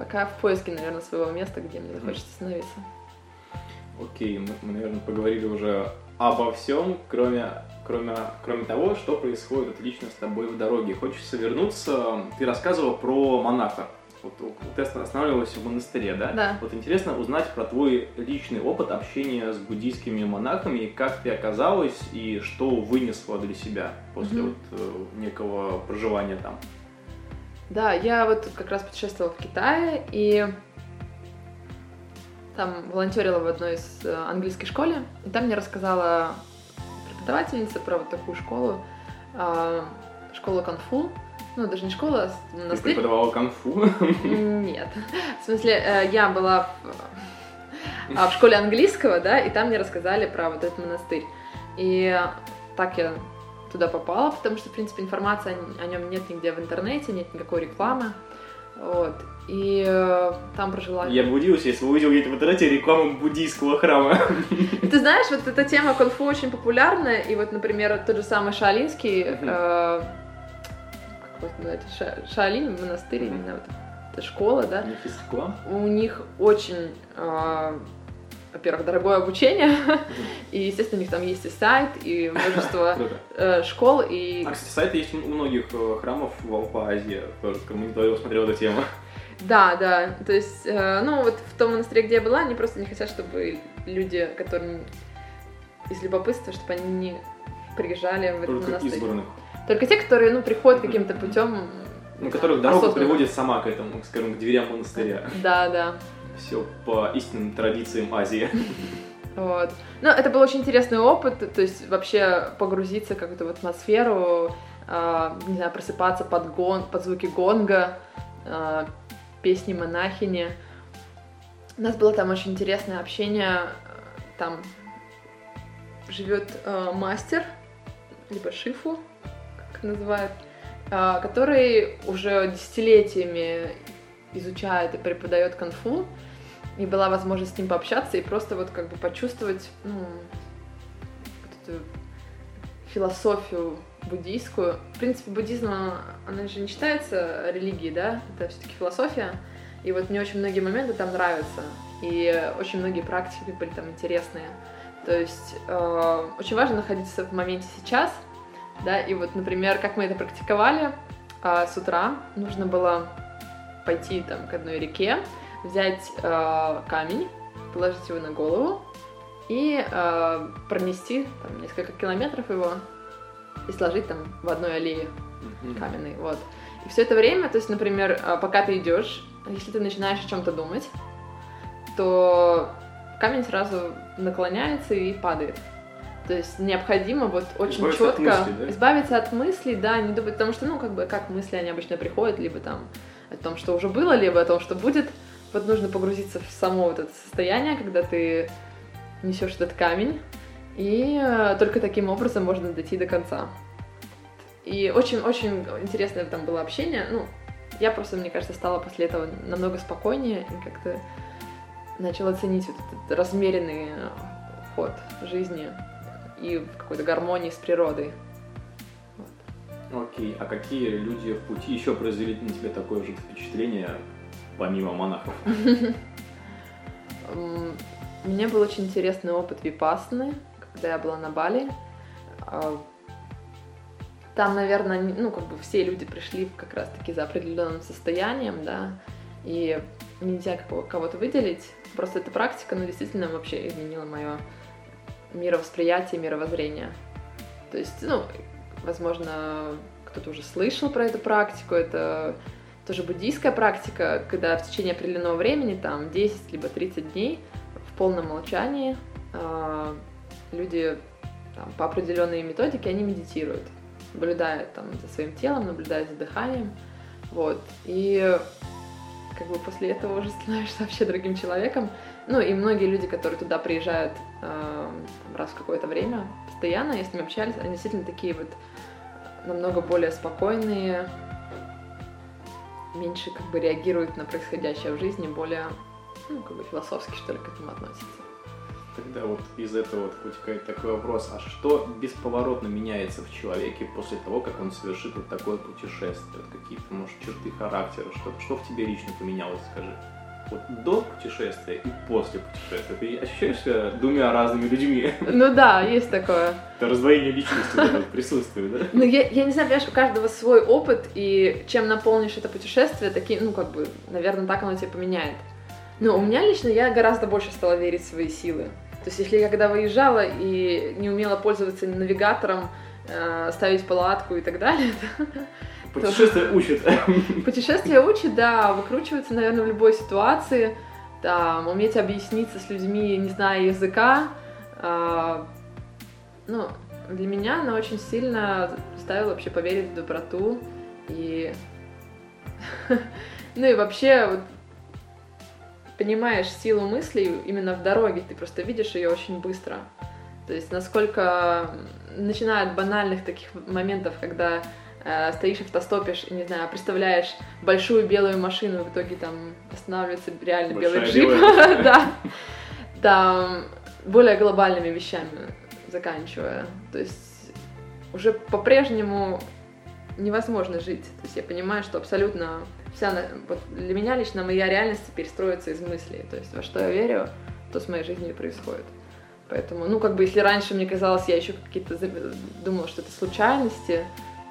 Пока в поиске, наверное, своего места, где мне захочется остановиться. Окей, мы, мы, наверное, поговорили уже обо всем, кроме, кроме, кроме того, что происходит вот лично с тобой в дороге. Хочется вернуться. Ты рассказывала про монаха. Вот, ты останавливалась в монастыре, да? Да. Вот интересно узнать про твой личный опыт общения с буддийскими монахами, как ты оказалась, и что вынесла для себя после Мгм. вот э, некого проживания там. Да, я вот как раз путешествовала в Китае и там волонтерила в одной из э, английской школе, и там мне рассказала преподавательница про вот такую школу, а, школу конфу, ну даже не школа, а с- Ты монастырь. преподавала конфу. Нет, в смысле э, я была в, а, в школе английского, да, и там мне рассказали про вот этот монастырь, и так я туда попала, потому что, в принципе, информации о, нем нет нигде в интернете, нет никакой рекламы. Вот. И э, там прожила. Я бы удивился, если бы увидел где-то в интернете рекламу буддийского храма. Ты знаешь, вот эта тема конфу очень популярна, и вот, например, тот же самый Шаолинский, Мгм. э, как его Ша- Шаолинь, монастырь, именно вот эта школа, да, у них очень, э, во-первых, дорогое обучение, и, естественно, у них там есть и сайт, и множество э, школ, и А, кстати, сайты есть у многих э, храмов в, по Азии. Тоже мониторил, смотрел эту тему. Да, да. То есть, э, ну, вот в том монастыре, где я была, они просто не хотят, чтобы люди, которые из любопытства, чтобы они не приезжали в этот Только монастырь. избранных. Только те, которые, ну, приходят каким-то путем. Ну, которых дорога приводит сама к этому, скажем, к дверям монастыря. Да, да. Все по истинным традициям Азии. Вот. Ну, это был очень интересный опыт, то есть вообще погрузиться как-то в атмосферу, э, не знаю, просыпаться под, гон, под звуки гонга, э, песни монахини. У нас было там очень интересное общение, там живет э, мастер, либо шифу, как называют, э, который уже десятилетиями изучает и преподает конфу, и была возможность с ним пообщаться и просто вот как бы почувствовать ну, вот эту философию буддийскую. В принципе, буддизм, она же не считается религией, да, это все-таки философия. И вот мне очень многие моменты там нравятся, и очень многие практики были там интересные. То есть э, очень важно находиться в моменте сейчас, да, и вот, например, как мы это практиковали, э, с утра нужно было пойти там к одной реке, взять э, камень, положить его на голову и э, пронести там, несколько километров его и сложить там в одной аллее каменной, вот. И все это время, то есть, например, э, пока ты идешь, если ты начинаешь о чем-то думать, то камень сразу наклоняется и падает. То есть необходимо вот очень избавиться четко от мыслей, да? избавиться от мыслей, да, не думать, потому что, ну, как бы, как мысли, они обычно приходят, либо там о том, что уже было, либо о том, что будет. Вот нужно погрузиться в само вот это состояние, когда ты несешь этот камень, и э, только таким образом можно дойти до конца. И очень-очень интересное там было общение. Ну, я просто, мне кажется, стала после этого намного спокойнее и как-то начала ценить вот этот размеренный ход жизни и в какой-то гармонии с природой. Вот. Окей, а какие люди в пути еще произвели на тебя такое же впечатление, помимо монахов? У меня был очень интересный опыт випасны, когда я была на Бали. А, там, наверное, ну, как бы все люди пришли как раз-таки за определенным состоянием, да, и нельзя кого-то выделить. Просто эта практика, ну, действительно вообще изменила мое мировосприятие, мировоззрение. То есть, ну, возможно, кто-то уже слышал про эту практику, это тоже буддийская практика, когда в течение определенного времени, там 10 либо 30 дней в полном молчании э, люди там, по определенной методике они медитируют, наблюдая там за своим телом, наблюдая за дыханием, вот. И как бы после этого уже становишься вообще другим человеком. Ну и многие люди, которые туда приезжают э, раз в какое-то время, постоянно, я с ними общались, они действительно такие вот намного более спокойные, меньше как бы реагируют на происходящее в жизни, более, ну, как бы философски, что ли, к этому относятся. Тогда вот из этого вот вытекает такой вопрос, а что бесповоротно меняется в человеке после того, как он совершит вот такое путешествие? Вот какие-то, может, черты характера, что, что в тебе лично поменялось, скажи? Вот до путешествия и после путешествия ты ощущаешь себя двумя разными людьми? Ну да, есть такое. Это раздвоение личности присутствует, да? Ну я, я не знаю, понимаешь, у каждого свой опыт, и чем наполнишь это путешествие, такие, ну как бы, наверное, так оно тебя поменяет. Но у меня лично я гораздо больше стала верить в свои силы. То есть, если я когда выезжала и не умела пользоваться навигатором, э, ставить палатку и так далее, Путешествие учит. Путешествие учит, да, выкручиваться, наверное, в любой ситуации, там, уметь объясниться с людьми, не зная языка. Э, ну, для меня она очень сильно заставила вообще поверить в доброту и... ну и вообще, вот, понимаешь силу мыслей именно в дороге, ты просто видишь ее очень быстро. То есть насколько, начиная от банальных таких моментов, когда э, стоишь автостопишь и, не знаю, представляешь большую белую машину, в итоге там останавливается реально Большая белый джип, да, там более глобальными вещами заканчивая. То есть уже по-прежнему невозможно жить. То есть я понимаю, что абсолютно вся, вот для меня лично моя реальность теперь строится из мыслей. То есть во что я верю, то с моей жизнью и происходит. Поэтому, ну, как бы, если раньше мне казалось, я еще какие-то думала, что это случайности,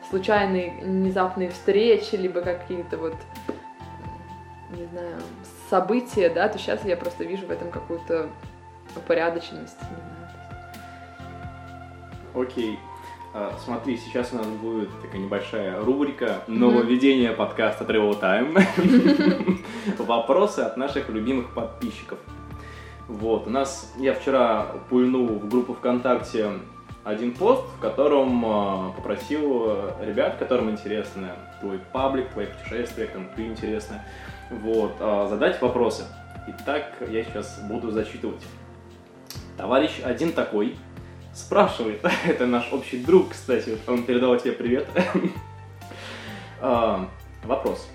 случайные внезапные встречи, либо какие-то вот, не знаю, события, да, то сейчас я просто вижу в этом какую-то упорядоченность. Окей. Okay. А, смотри, сейчас у нас будет такая небольшая рубрика нововведение подкаста Travel Time. Вопросы от наших любимых подписчиков. Вот, у нас, я вчера пульнул в группу ВКонтакте один пост, в котором э, попросил ребят, которым интересно твой паблик, твои путешествия, кому ты интересно, вот, э, задать вопросы. Итак, я сейчас буду зачитывать. Товарищ один такой спрашивает, это наш общий друг, кстати, он передал тебе привет. э, вопрос.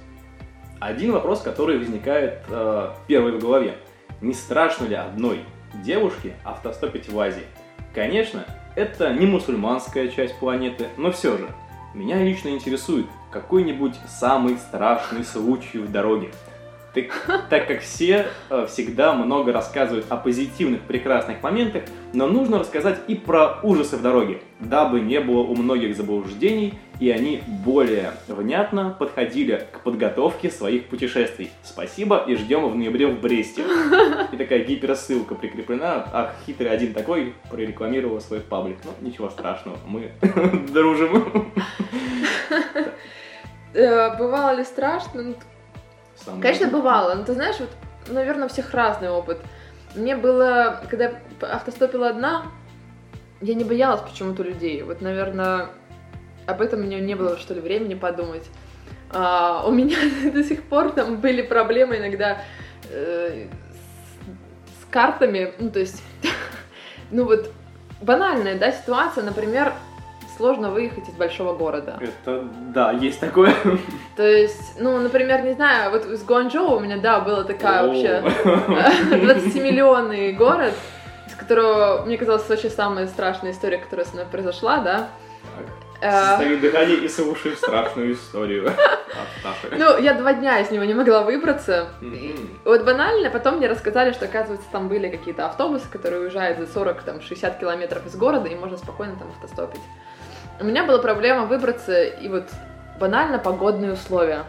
Один вопрос, который возникает э, первый в голове. Не страшно ли одной девушке автостопить в Азии? Конечно, это не мусульманская часть планеты, но все же, меня лично интересует какой-нибудь самый страшный случай в дороге. Так, так как все э, всегда много рассказывают о позитивных, прекрасных моментах, но нужно рассказать и про ужасы в дороге, дабы не было у многих заблуждений, и они более внятно подходили к подготовке своих путешествий. Спасибо и ждем в ноябре в Бресте. И такая гиперссылка прикреплена. Ах, хитрый один такой прорекламировал свой паблик. Ну, ничего страшного, мы дружим. Э, бывало ли страшно? Самый Конечно, бывало. Но ты знаешь, вот, наверное, у всех разный опыт. Мне было, когда я автостопила одна, я не боялась почему-то людей. Вот, наверное, об этом у меня не было, что ли, времени подумать. А, у меня до сих пор там были проблемы иногда э, с, с картами. Ну, то есть, ну вот, банальная, да, ситуация, например, сложно выехать из большого города. Это, да, есть такое. То есть, ну, например, не знаю, вот из Гуанчжоу у меня, да, была такая вообще 20-миллионный город, из которого, мне казалось, очень самая страшная история, которая со мной произошла, да. Состоит дыхание и слушаю страшную историю Ну, я два дня из него не могла выбраться. Вот банально, потом мне рассказали, что, оказывается, там были какие-то автобусы, которые уезжают за 40-60 километров из города, и можно спокойно там автостопить. У меня была проблема выбраться, и вот банально погодные условия.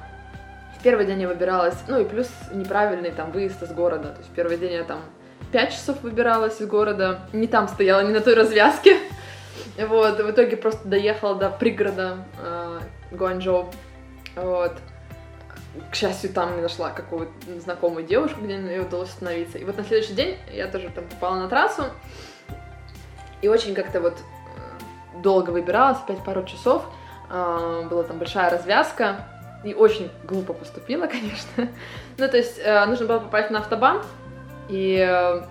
В первый день я выбиралась, ну и плюс неправильный там выезд из города. То есть в первый день я там 5 часов выбиралась из города, не там стояла, не на той развязке. Вот, в итоге просто доехала до пригорода э, Гуанчжоу. Вот. К счастью, там не нашла какую-то знакомую девушку, где ей удалось остановиться. И вот на следующий день я тоже там попала на трассу. И очень как-то вот долго выбиралась, опять пару часов. А, была там большая развязка. И очень глупо поступила, конечно. ну, то есть э, нужно было попасть на автобан, и э,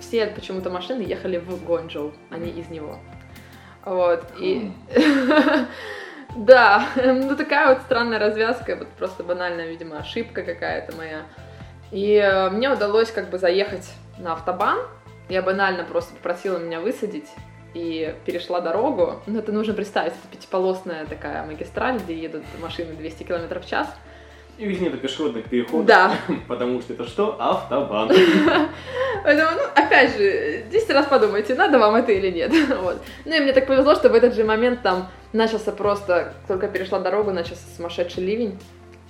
все почему-то машины ехали в Гончжоу, а не из него. Вот, и... Да, ну такая вот странная развязка, вот просто банальная, видимо, ошибка какая-то моя. И э, мне удалось как бы заехать на автобан. Я банально просто попросила меня высадить и перешла дорогу. Ну, это нужно представить, это пятиполосная такая магистраль, где едут машины 200 км в час. И ведь нет пешеходных переходов. Да. Потому что это что? Автобан. Поэтому, ну, опять же, 10 раз подумайте, надо вам это или нет. вот. Ну и мне так повезло, что в этот же момент там начался просто, только перешла дорогу, начался сумасшедший ливень.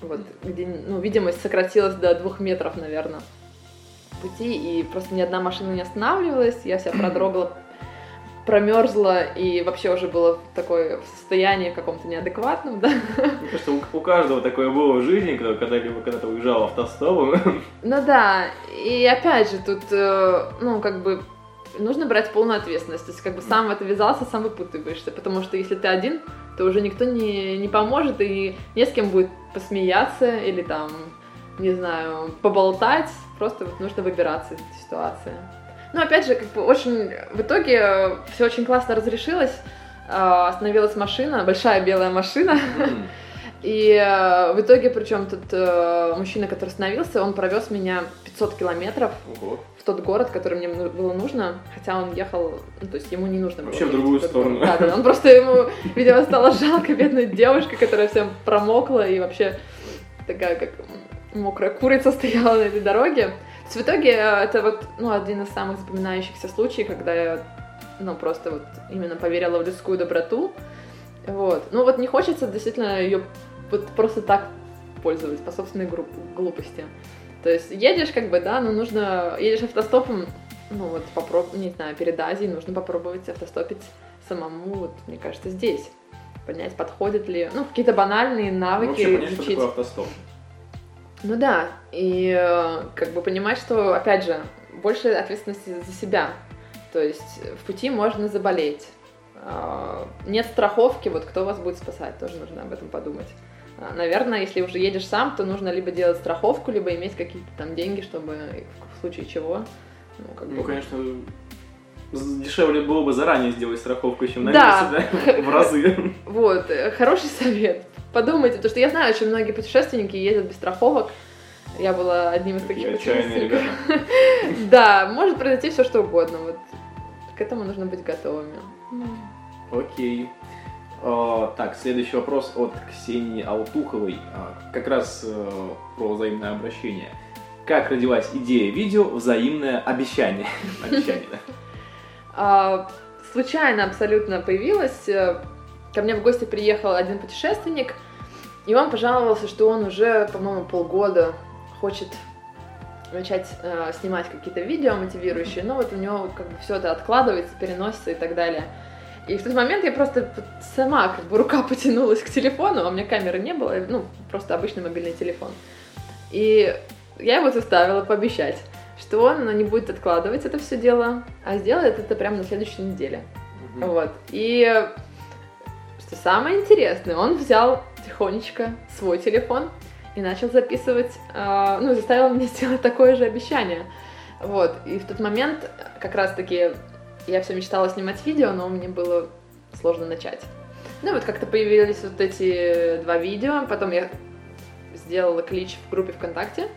Вот, где, ну, видимость сократилась до двух метров, наверное, пути, и просто ни одна машина не останавливалась, я вся продрогла промерзла и вообще уже было в такое состоянии каком-то неадекватном, да. Мне кажется, у, у каждого такое было в жизни, когда, когда-либо когда-то уезжал автостопом. Ну да, и опять же, тут, э, ну, как бы, нужно брать полную ответственность. То есть, как бы, сам в это ввязался, сам выпутываешься. Потому что если ты один, то уже никто не, не поможет, и не с кем будет посмеяться или там, не знаю, поболтать. Просто вот нужно выбираться из этой ситуации. Ну, опять же, как бы очень... В итоге э, все очень классно разрешилось. Э, остановилась машина, большая белая машина. И э, в итоге, причем тут мужчина, который остановился, он провез меня 500 километров в тот город, который мне было нужно, хотя он ехал, ну, то есть ему не нужно было. Вообще в другую сторону. Да, да, он просто ему, видимо, стало жалко бедную девушку, которая всем промокла и вообще такая, как мокрая курица стояла на этой дороге. В итоге э, это вот ну, один из самых запоминающихся случаев, когда я ну, просто вот именно поверила в людскую доброту. Вот. Ну вот не хочется действительно ее вот просто так пользоваться по собственной групп, глупости. То есть едешь как бы, да, но нужно, едешь автостопом, ну вот попробуй, не знаю, перед Азией нужно попробовать автостопить самому, вот, мне кажется, здесь. Понять, подходит ли, ну, какие-то банальные навыки Вообще понять, что изучить. такое автостоп. Ну да, и э, как бы понимать, что, опять же, больше ответственности за себя. То есть в пути можно заболеть. А, Нет страховки, вот кто вас будет спасать, тоже нужно об этом подумать. А, Наверное, если уже едешь сам, то нужно либо делать страховку, либо иметь какие-то там деньги, чтобы в случае чего. Ну, как Ну, бы- конечно, дешевле было бы заранее сделать страховку, чем на Да. месте, да? В разы. Вот, э, хороший совет. Подумайте, потому что я знаю, очень многие путешественники ездят без страховок. Я была одним из таких путешественников. Да, может произойти все что угодно. Вот к этому нужно быть готовыми. Окей. А, Так, следующий вопрос от Ксении Алтуховой. А, Как раз э, про взаимное обращение. Как родилась идея видео «Взаимное обещание»? Обещание, да. А, случайно абсолютно появилась. Э, Ко мне в гости приехал один путешественник, и он пожаловался, что он уже, по-моему, полгода хочет начать э, снимать какие-то видео мотивирующие, но вот у него как бы все это откладывается, переносится и так далее. И в тот момент я просто сама как бы рука потянулась к телефону, а у меня камеры не было, ну, просто обычный мобильный телефон. И я его заставила пообещать, что он не будет откладывать это все дело, а сделает это прямо на следующей неделе. Мгм. Вот. И что самое интересное, он взял тихонечко свой телефон и начал записывать, э, ну, заставил меня сделать такое же обещание. Вот. И в тот момент как раз-таки я все мечтала снимать видео, но мне было сложно начать. Ну, вот как-то появились вот эти два видео, потом я сделала клич в группе ВКонтакте,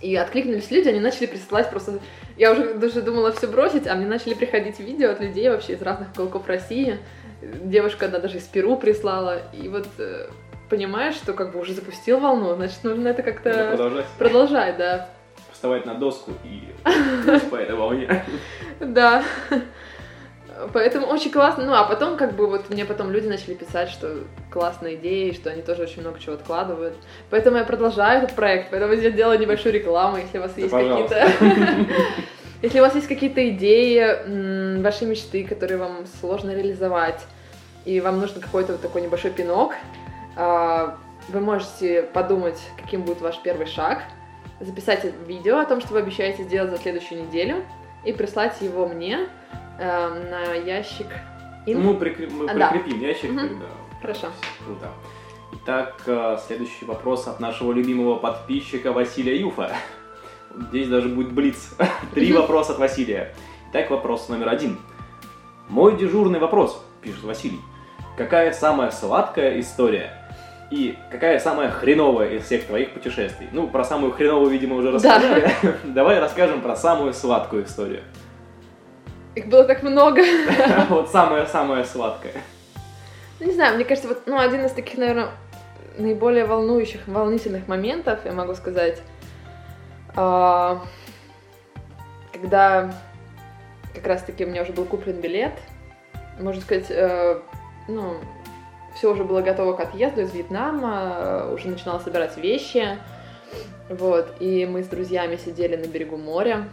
и откликнулись люди, они начали присылать просто... Я уже даже думала все бросить, а мне начали приходить видео от людей вообще из разных уголков России. Девушка, она даже из Перу прислала. И вот э, понимаешь, что как бы уже запустил волну, значит, нужно это Надо как-то продолжать продолжать, да. вставать на доску и по этой волне. Да. Поэтому очень классно. Ну, а потом, как бы, вот мне потом люди начали писать, что классная идея, и что они тоже очень много чего откладывают. Поэтому я продолжаю этот проект. Поэтому я сделала небольшую рекламу, если у вас Да, есть какие-то... Если у вас есть какие-то идеи, ваши мечты, которые вам сложно реализовать, и вам нужен какой-то вот такой небольшой пинок, а, вы можете подумать, каким будет ваш первый шаг, записать видео о том, что вы обещаете сделать за следующую неделю, и прислать его мне э, на ящик. Ну, ин- Мы прикреп- мы А, да. прикрепим ящик, Мгм. когда... Хорошо. Круто. Итак, э, следующий вопрос от нашего любимого подписчика Василия Юфа. Здесь даже будет блиц. Три вопроса от Василия. Итак, вопрос номер один. Мой дежурный вопрос, пишет Василий. Какая самая сладкая история? И какая самая хреновая из всех твоих путешествий? Ну, про самую хреновую, видимо, уже Да. рассказали. Давай расскажем про самую сладкую историю. Их было так много. Вот самая-самая сладкая. Ну, Не знаю, мне кажется, вот, ну, один из таких, наверное, наиболее волнующих, волнительных моментов, я могу сказать, когда как раз-таки у меня уже был куплен билет, можно сказать, э, ну, все уже было готово к отъезду из Вьетнама, уже начинала собирать вещи, вот, и мы с друзьями сидели на берегу моря,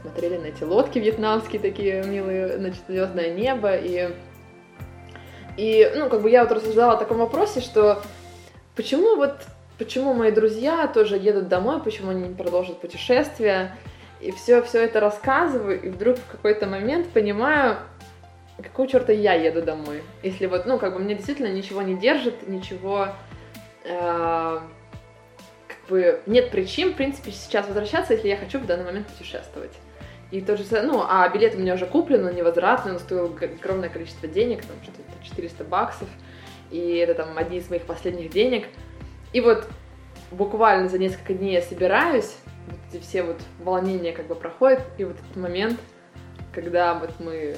смотрели на эти лодки вьетнамские такие милые, значит, звездное небо, и и, ну, как бы я вот рассуждала о таком вопросе, что почему вот, почему мои друзья тоже едут домой, почему они не продолжат путешествие, и все, все это рассказываю, и вдруг в какой-то момент понимаю, какого черта я еду домой. Если вот, ну, как бы мне действительно ничего не держит, ничего, э, как бы нет причин, в принципе, сейчас возвращаться, если я хочу в данный момент путешествовать. И то же ну, а билет у меня уже куплен, он невозвратный, он стоил огромное количество денег, там что-то 400 баксов, и это там одни из моих последних денег. И вот буквально за несколько дней я собираюсь, вот эти все вот волнения как бы проходят, и вот этот момент, когда вот мы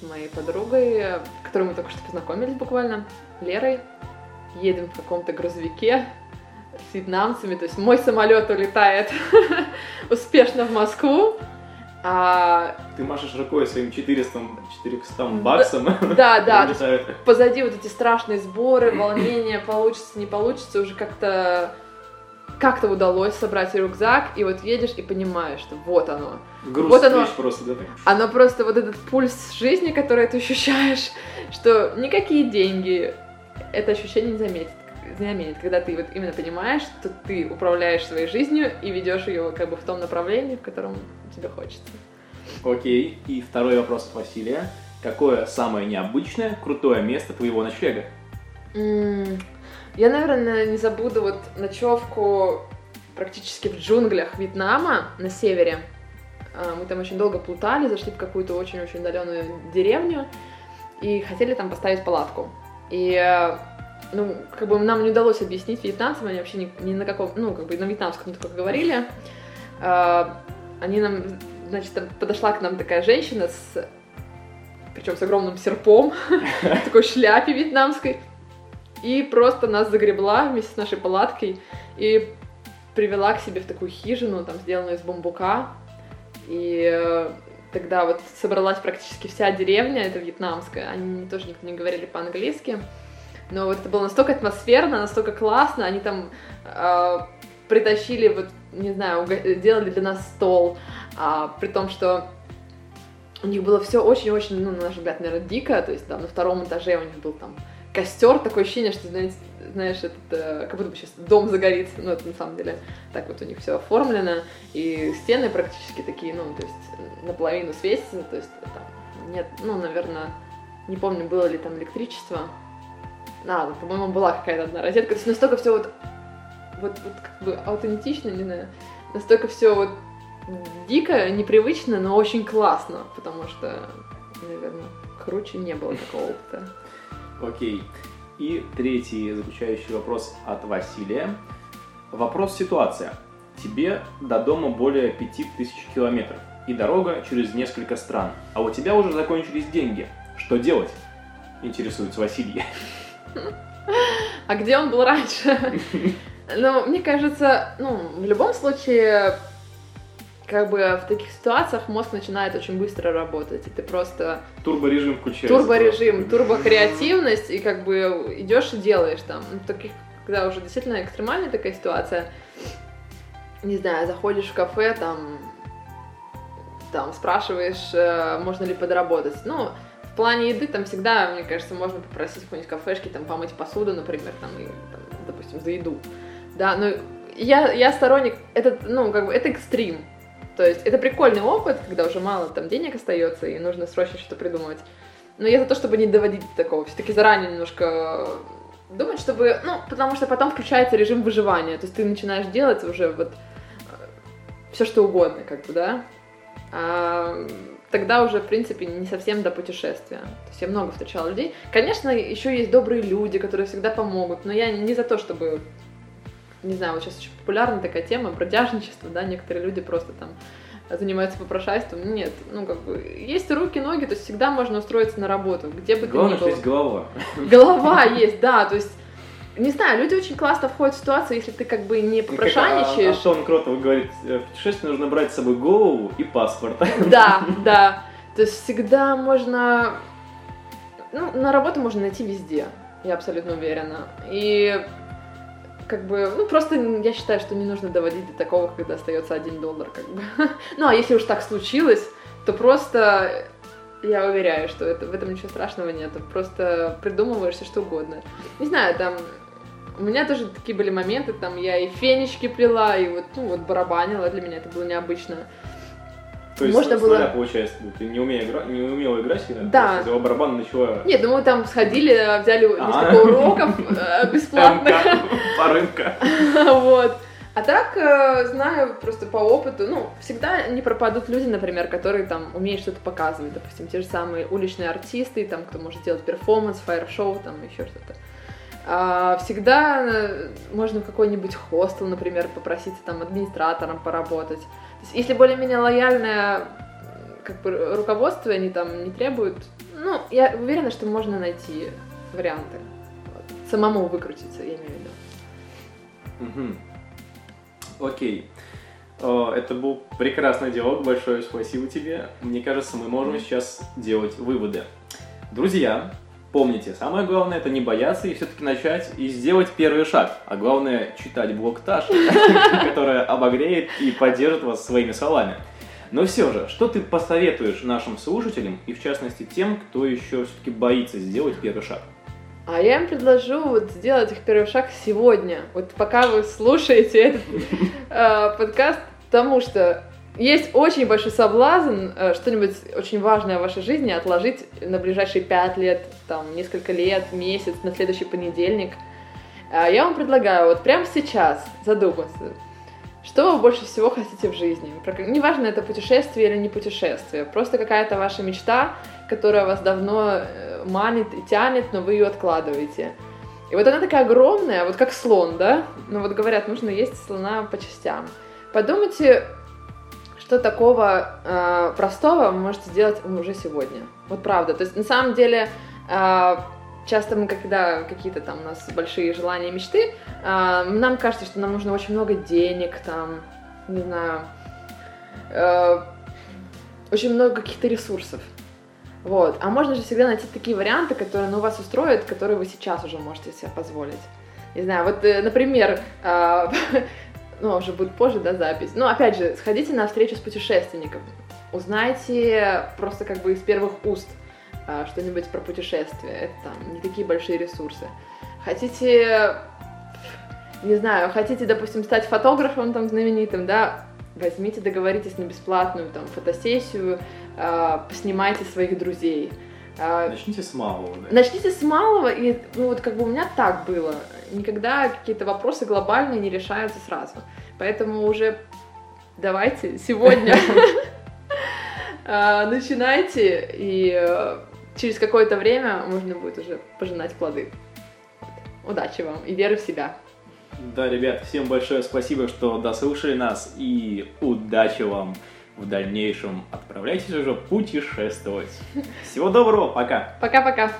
с моей подругой, которой мы только что познакомились буквально, Лерой, едем в каком-то грузовике с вьетнамцами, то есть мой самолет улетает успешно в Москву, а Ты машешь рукой своим 400, 400 баксом. да, да, Улетает. позади вот эти страшные сборы, волнения, получится, не получится, уже как-то как-то удалось собрать рюкзак, и вот едешь и понимаешь, что вот оно. Груз Вот оно. просто, да? Оно просто вот этот пульс жизни, который ты ощущаешь, что никакие деньги это ощущение не заметят. Не заменит, когда ты вот именно понимаешь, что ты управляешь своей жизнью и ведешь ее как бы в том направлении, в котором тебе хочется. Окей. И второй вопрос от Василия. Какое самое необычное, крутое место твоего ночлега? Я, наверное, не забуду вот ночевку практически в джунглях Вьетнама на севере. А, Мы там очень долго плутали, зашли в какую-то очень-очень удаленную деревню и хотели там поставить палатку. И э, ну, как бы нам не удалось объяснить вьетнамцам, они вообще ни, ни на каком, ну, как бы на вьетнамском только говорили. А, Они нам, значит, там подошла к нам такая женщина с причем с огромным серпом, такой шляпе вьетнамской, и просто нас загребла вместе с нашей палаткой и привела к себе в такую хижину, там, сделанную из бамбука. И э, тогда вот собралась практически вся деревня, это вьетнамская, они тоже никто не говорили по-английски. Но вот это было настолько атмосферно, настолько классно, они там э, притащили, вот, не знаю, делали для нас стол, а, при том, что у них было все очень-очень, ну, на наш взгляд, наверное, дико, то есть, да, на втором этаже у них был там костер, такое ощущение, что, знаете, знаешь, этот, э, как будто бы сейчас дом загорится, ну, это на самом деле так вот у них все оформлено, и стены практически такие, ну, то есть, наполовину светятся, то есть, там, нет, ну, наверное, не помню, было ли там электричество, а, по-моему, была какая-то одна розетка, то есть настолько все вот, вот, вот как бы аутентично, не знаю, настолько все вот дико, непривычно, но очень классно, потому что, наверное, круче не было такого опыта. Окей. И третий заключающий вопрос от Василия. Вопрос ситуация. Тебе до дома более 5000 километров и дорога через несколько стран, а у тебя уже закончились деньги. Что делать? Интересуется Василий. А где он был раньше? Ну, мне кажется, ну, в любом случае, как бы в таких ситуациях мозг начинает очень быстро работать, и ты просто Турборежим включается. турборежим, турбокреативность, и как бы идешь и делаешь там. Ну, таких, когда уже действительно экстремальная такая ситуация, не знаю, заходишь в кафе, там, там спрашиваешь, э, можно ли подработать. Ну, плане еды там всегда, мне кажется, можно попросить в какой-нибудь кафешке там помыть посуду, например, там, и, там, допустим, за еду. Да, но я, я сторонник, это, ну, как бы, это экстрим. То есть это прикольный опыт, когда уже мало там денег остается и нужно срочно что-то придумывать. Но я за то, чтобы не доводить до такого. Все-таки заранее немножко думать, чтобы... Ну, потому что потом включается режим выживания. То есть ты начинаешь делать уже вот все что угодно, как бы, да. А тогда уже, в принципе, не совсем до путешествия. То есть я много встречала людей. Конечно, еще есть добрые люди, которые всегда помогут, но я не за то, чтобы не знаю, вот сейчас очень популярна такая тема, бродяжничество, да, некоторые люди просто там занимаются попрошайством. Нет, ну как бы есть руки, ноги, то есть всегда можно устроиться на работу, где бы Главное, ты ни что был. есть голова. Голова есть, да, то есть не знаю, люди очень классно входят в ситуацию, если ты как бы не Как, попрошайничаешь. Антон Кротов говорит, э, в путешествии нужно брать с собой голову и паспорт. Да, да. То есть всегда можно... Ну, на работу можно найти везде, я абсолютно уверена. И как бы, ну, просто я считаю, что не нужно доводить до такого, когда остается один доллар, как бы. Ну, а если уж так случилось, то просто я уверяю, что это, в этом ничего страшного нет. Просто придумываешь все что угодно. Не знаю, там у меня тоже такие были моменты, там я и фенечки плела, и вот, ну, вот барабанила, для меня это было необычно. То есть Можно было- нуля, получается, ты не, умея игра... не умела играть, и Да. взяла барабан начала Нет, ну мы там сходили, взяли А. несколько уроков э, бесплатно. МК, порынка. Вот. А так, э, знаю просто по опыту, ну, всегда не пропадут люди, например, которые там умеют что-то показывать, допустим, те же самые уличные артисты, там, кто может сделать перформанс, фаер-шоу, там, еще что-то. А, всегда э, можно в какой-нибудь хостел, например, попроситься там администратором поработать. То есть, если более-менее лояльное как бы, руководство, они там не требуют, ну, я уверена, что можно найти варианты. Самому выкрутиться, я имею в виду. Мгм. Окей. О, Это был прекрасный диалог, большое спасибо тебе. Мне кажется, мы можем сейчас делать выводы. Друзья, помните, самое главное это не бояться и все-таки начать и сделать первый шаг. А главное читать блог Таши, которая обогреет и поддержит вас своими словами. Но все же, что ты посоветуешь нашим слушателям и в частности тем, кто еще все-таки боится сделать первый шаг? А я им предложу вот сделать их первый шаг сегодня, вот пока вы слушаете этот э, подкаст, потому что есть очень большой соблазн э, что-нибудь очень важное в вашей жизни отложить на ближайшие пять лет, там, несколько лет, месяц, на следующий понедельник. Э, я вам предлагаю вот прямо сейчас задуматься, что вы больше всего хотите в жизни? Неважно, это путешествие или не путешествие, просто какая-то ваша мечта, которая вас давно э, манит и тянет, но вы ее откладываете. И вот она такая огромная, вот как слон, да? Ну вот говорят, нужно есть слона по частям. Подумайте, что такого э, простого вы можете сделать уже сегодня. Вот правда. То есть на самом деле э, часто мы, когда какие-то там у нас большие желания, мечты, э, нам кажется, что нам нужно очень много денег, там, не знаю, э, очень много каких-то ресурсов. Вот. А можно же всегда найти такие варианты, которые ну, вас устроят, которые вы сейчас уже можете себе позволить. Не знаю, вот, э, например, э, ну, уже будет позже, да, запись. Но, опять же, сходите на встречу с путешественником, узнайте просто как бы из первых уст, а, что-нибудь про путешествия. Это там не такие большие ресурсы. Хотите, не знаю, хотите, допустим, стать фотографом там знаменитым, да, возьмите, договоритесь на бесплатную там фотосессию, э, поснимайте своих друзей. Э, начните с малого, да? Начните с малого, и ну вот как бы у меня так было. Никогда какие-то вопросы глобальные не решаются сразу. Поэтому уже давайте сегодня начинайте, и через какое-то время можно будет уже пожинать плоды. Удачи вам и веры в себя. Да, ребят, всем большое спасибо, что дослушали нас, и удачи вам в дальнейшем. Отправляйтесь уже путешествовать. Всего доброго, пока. Пока-пока.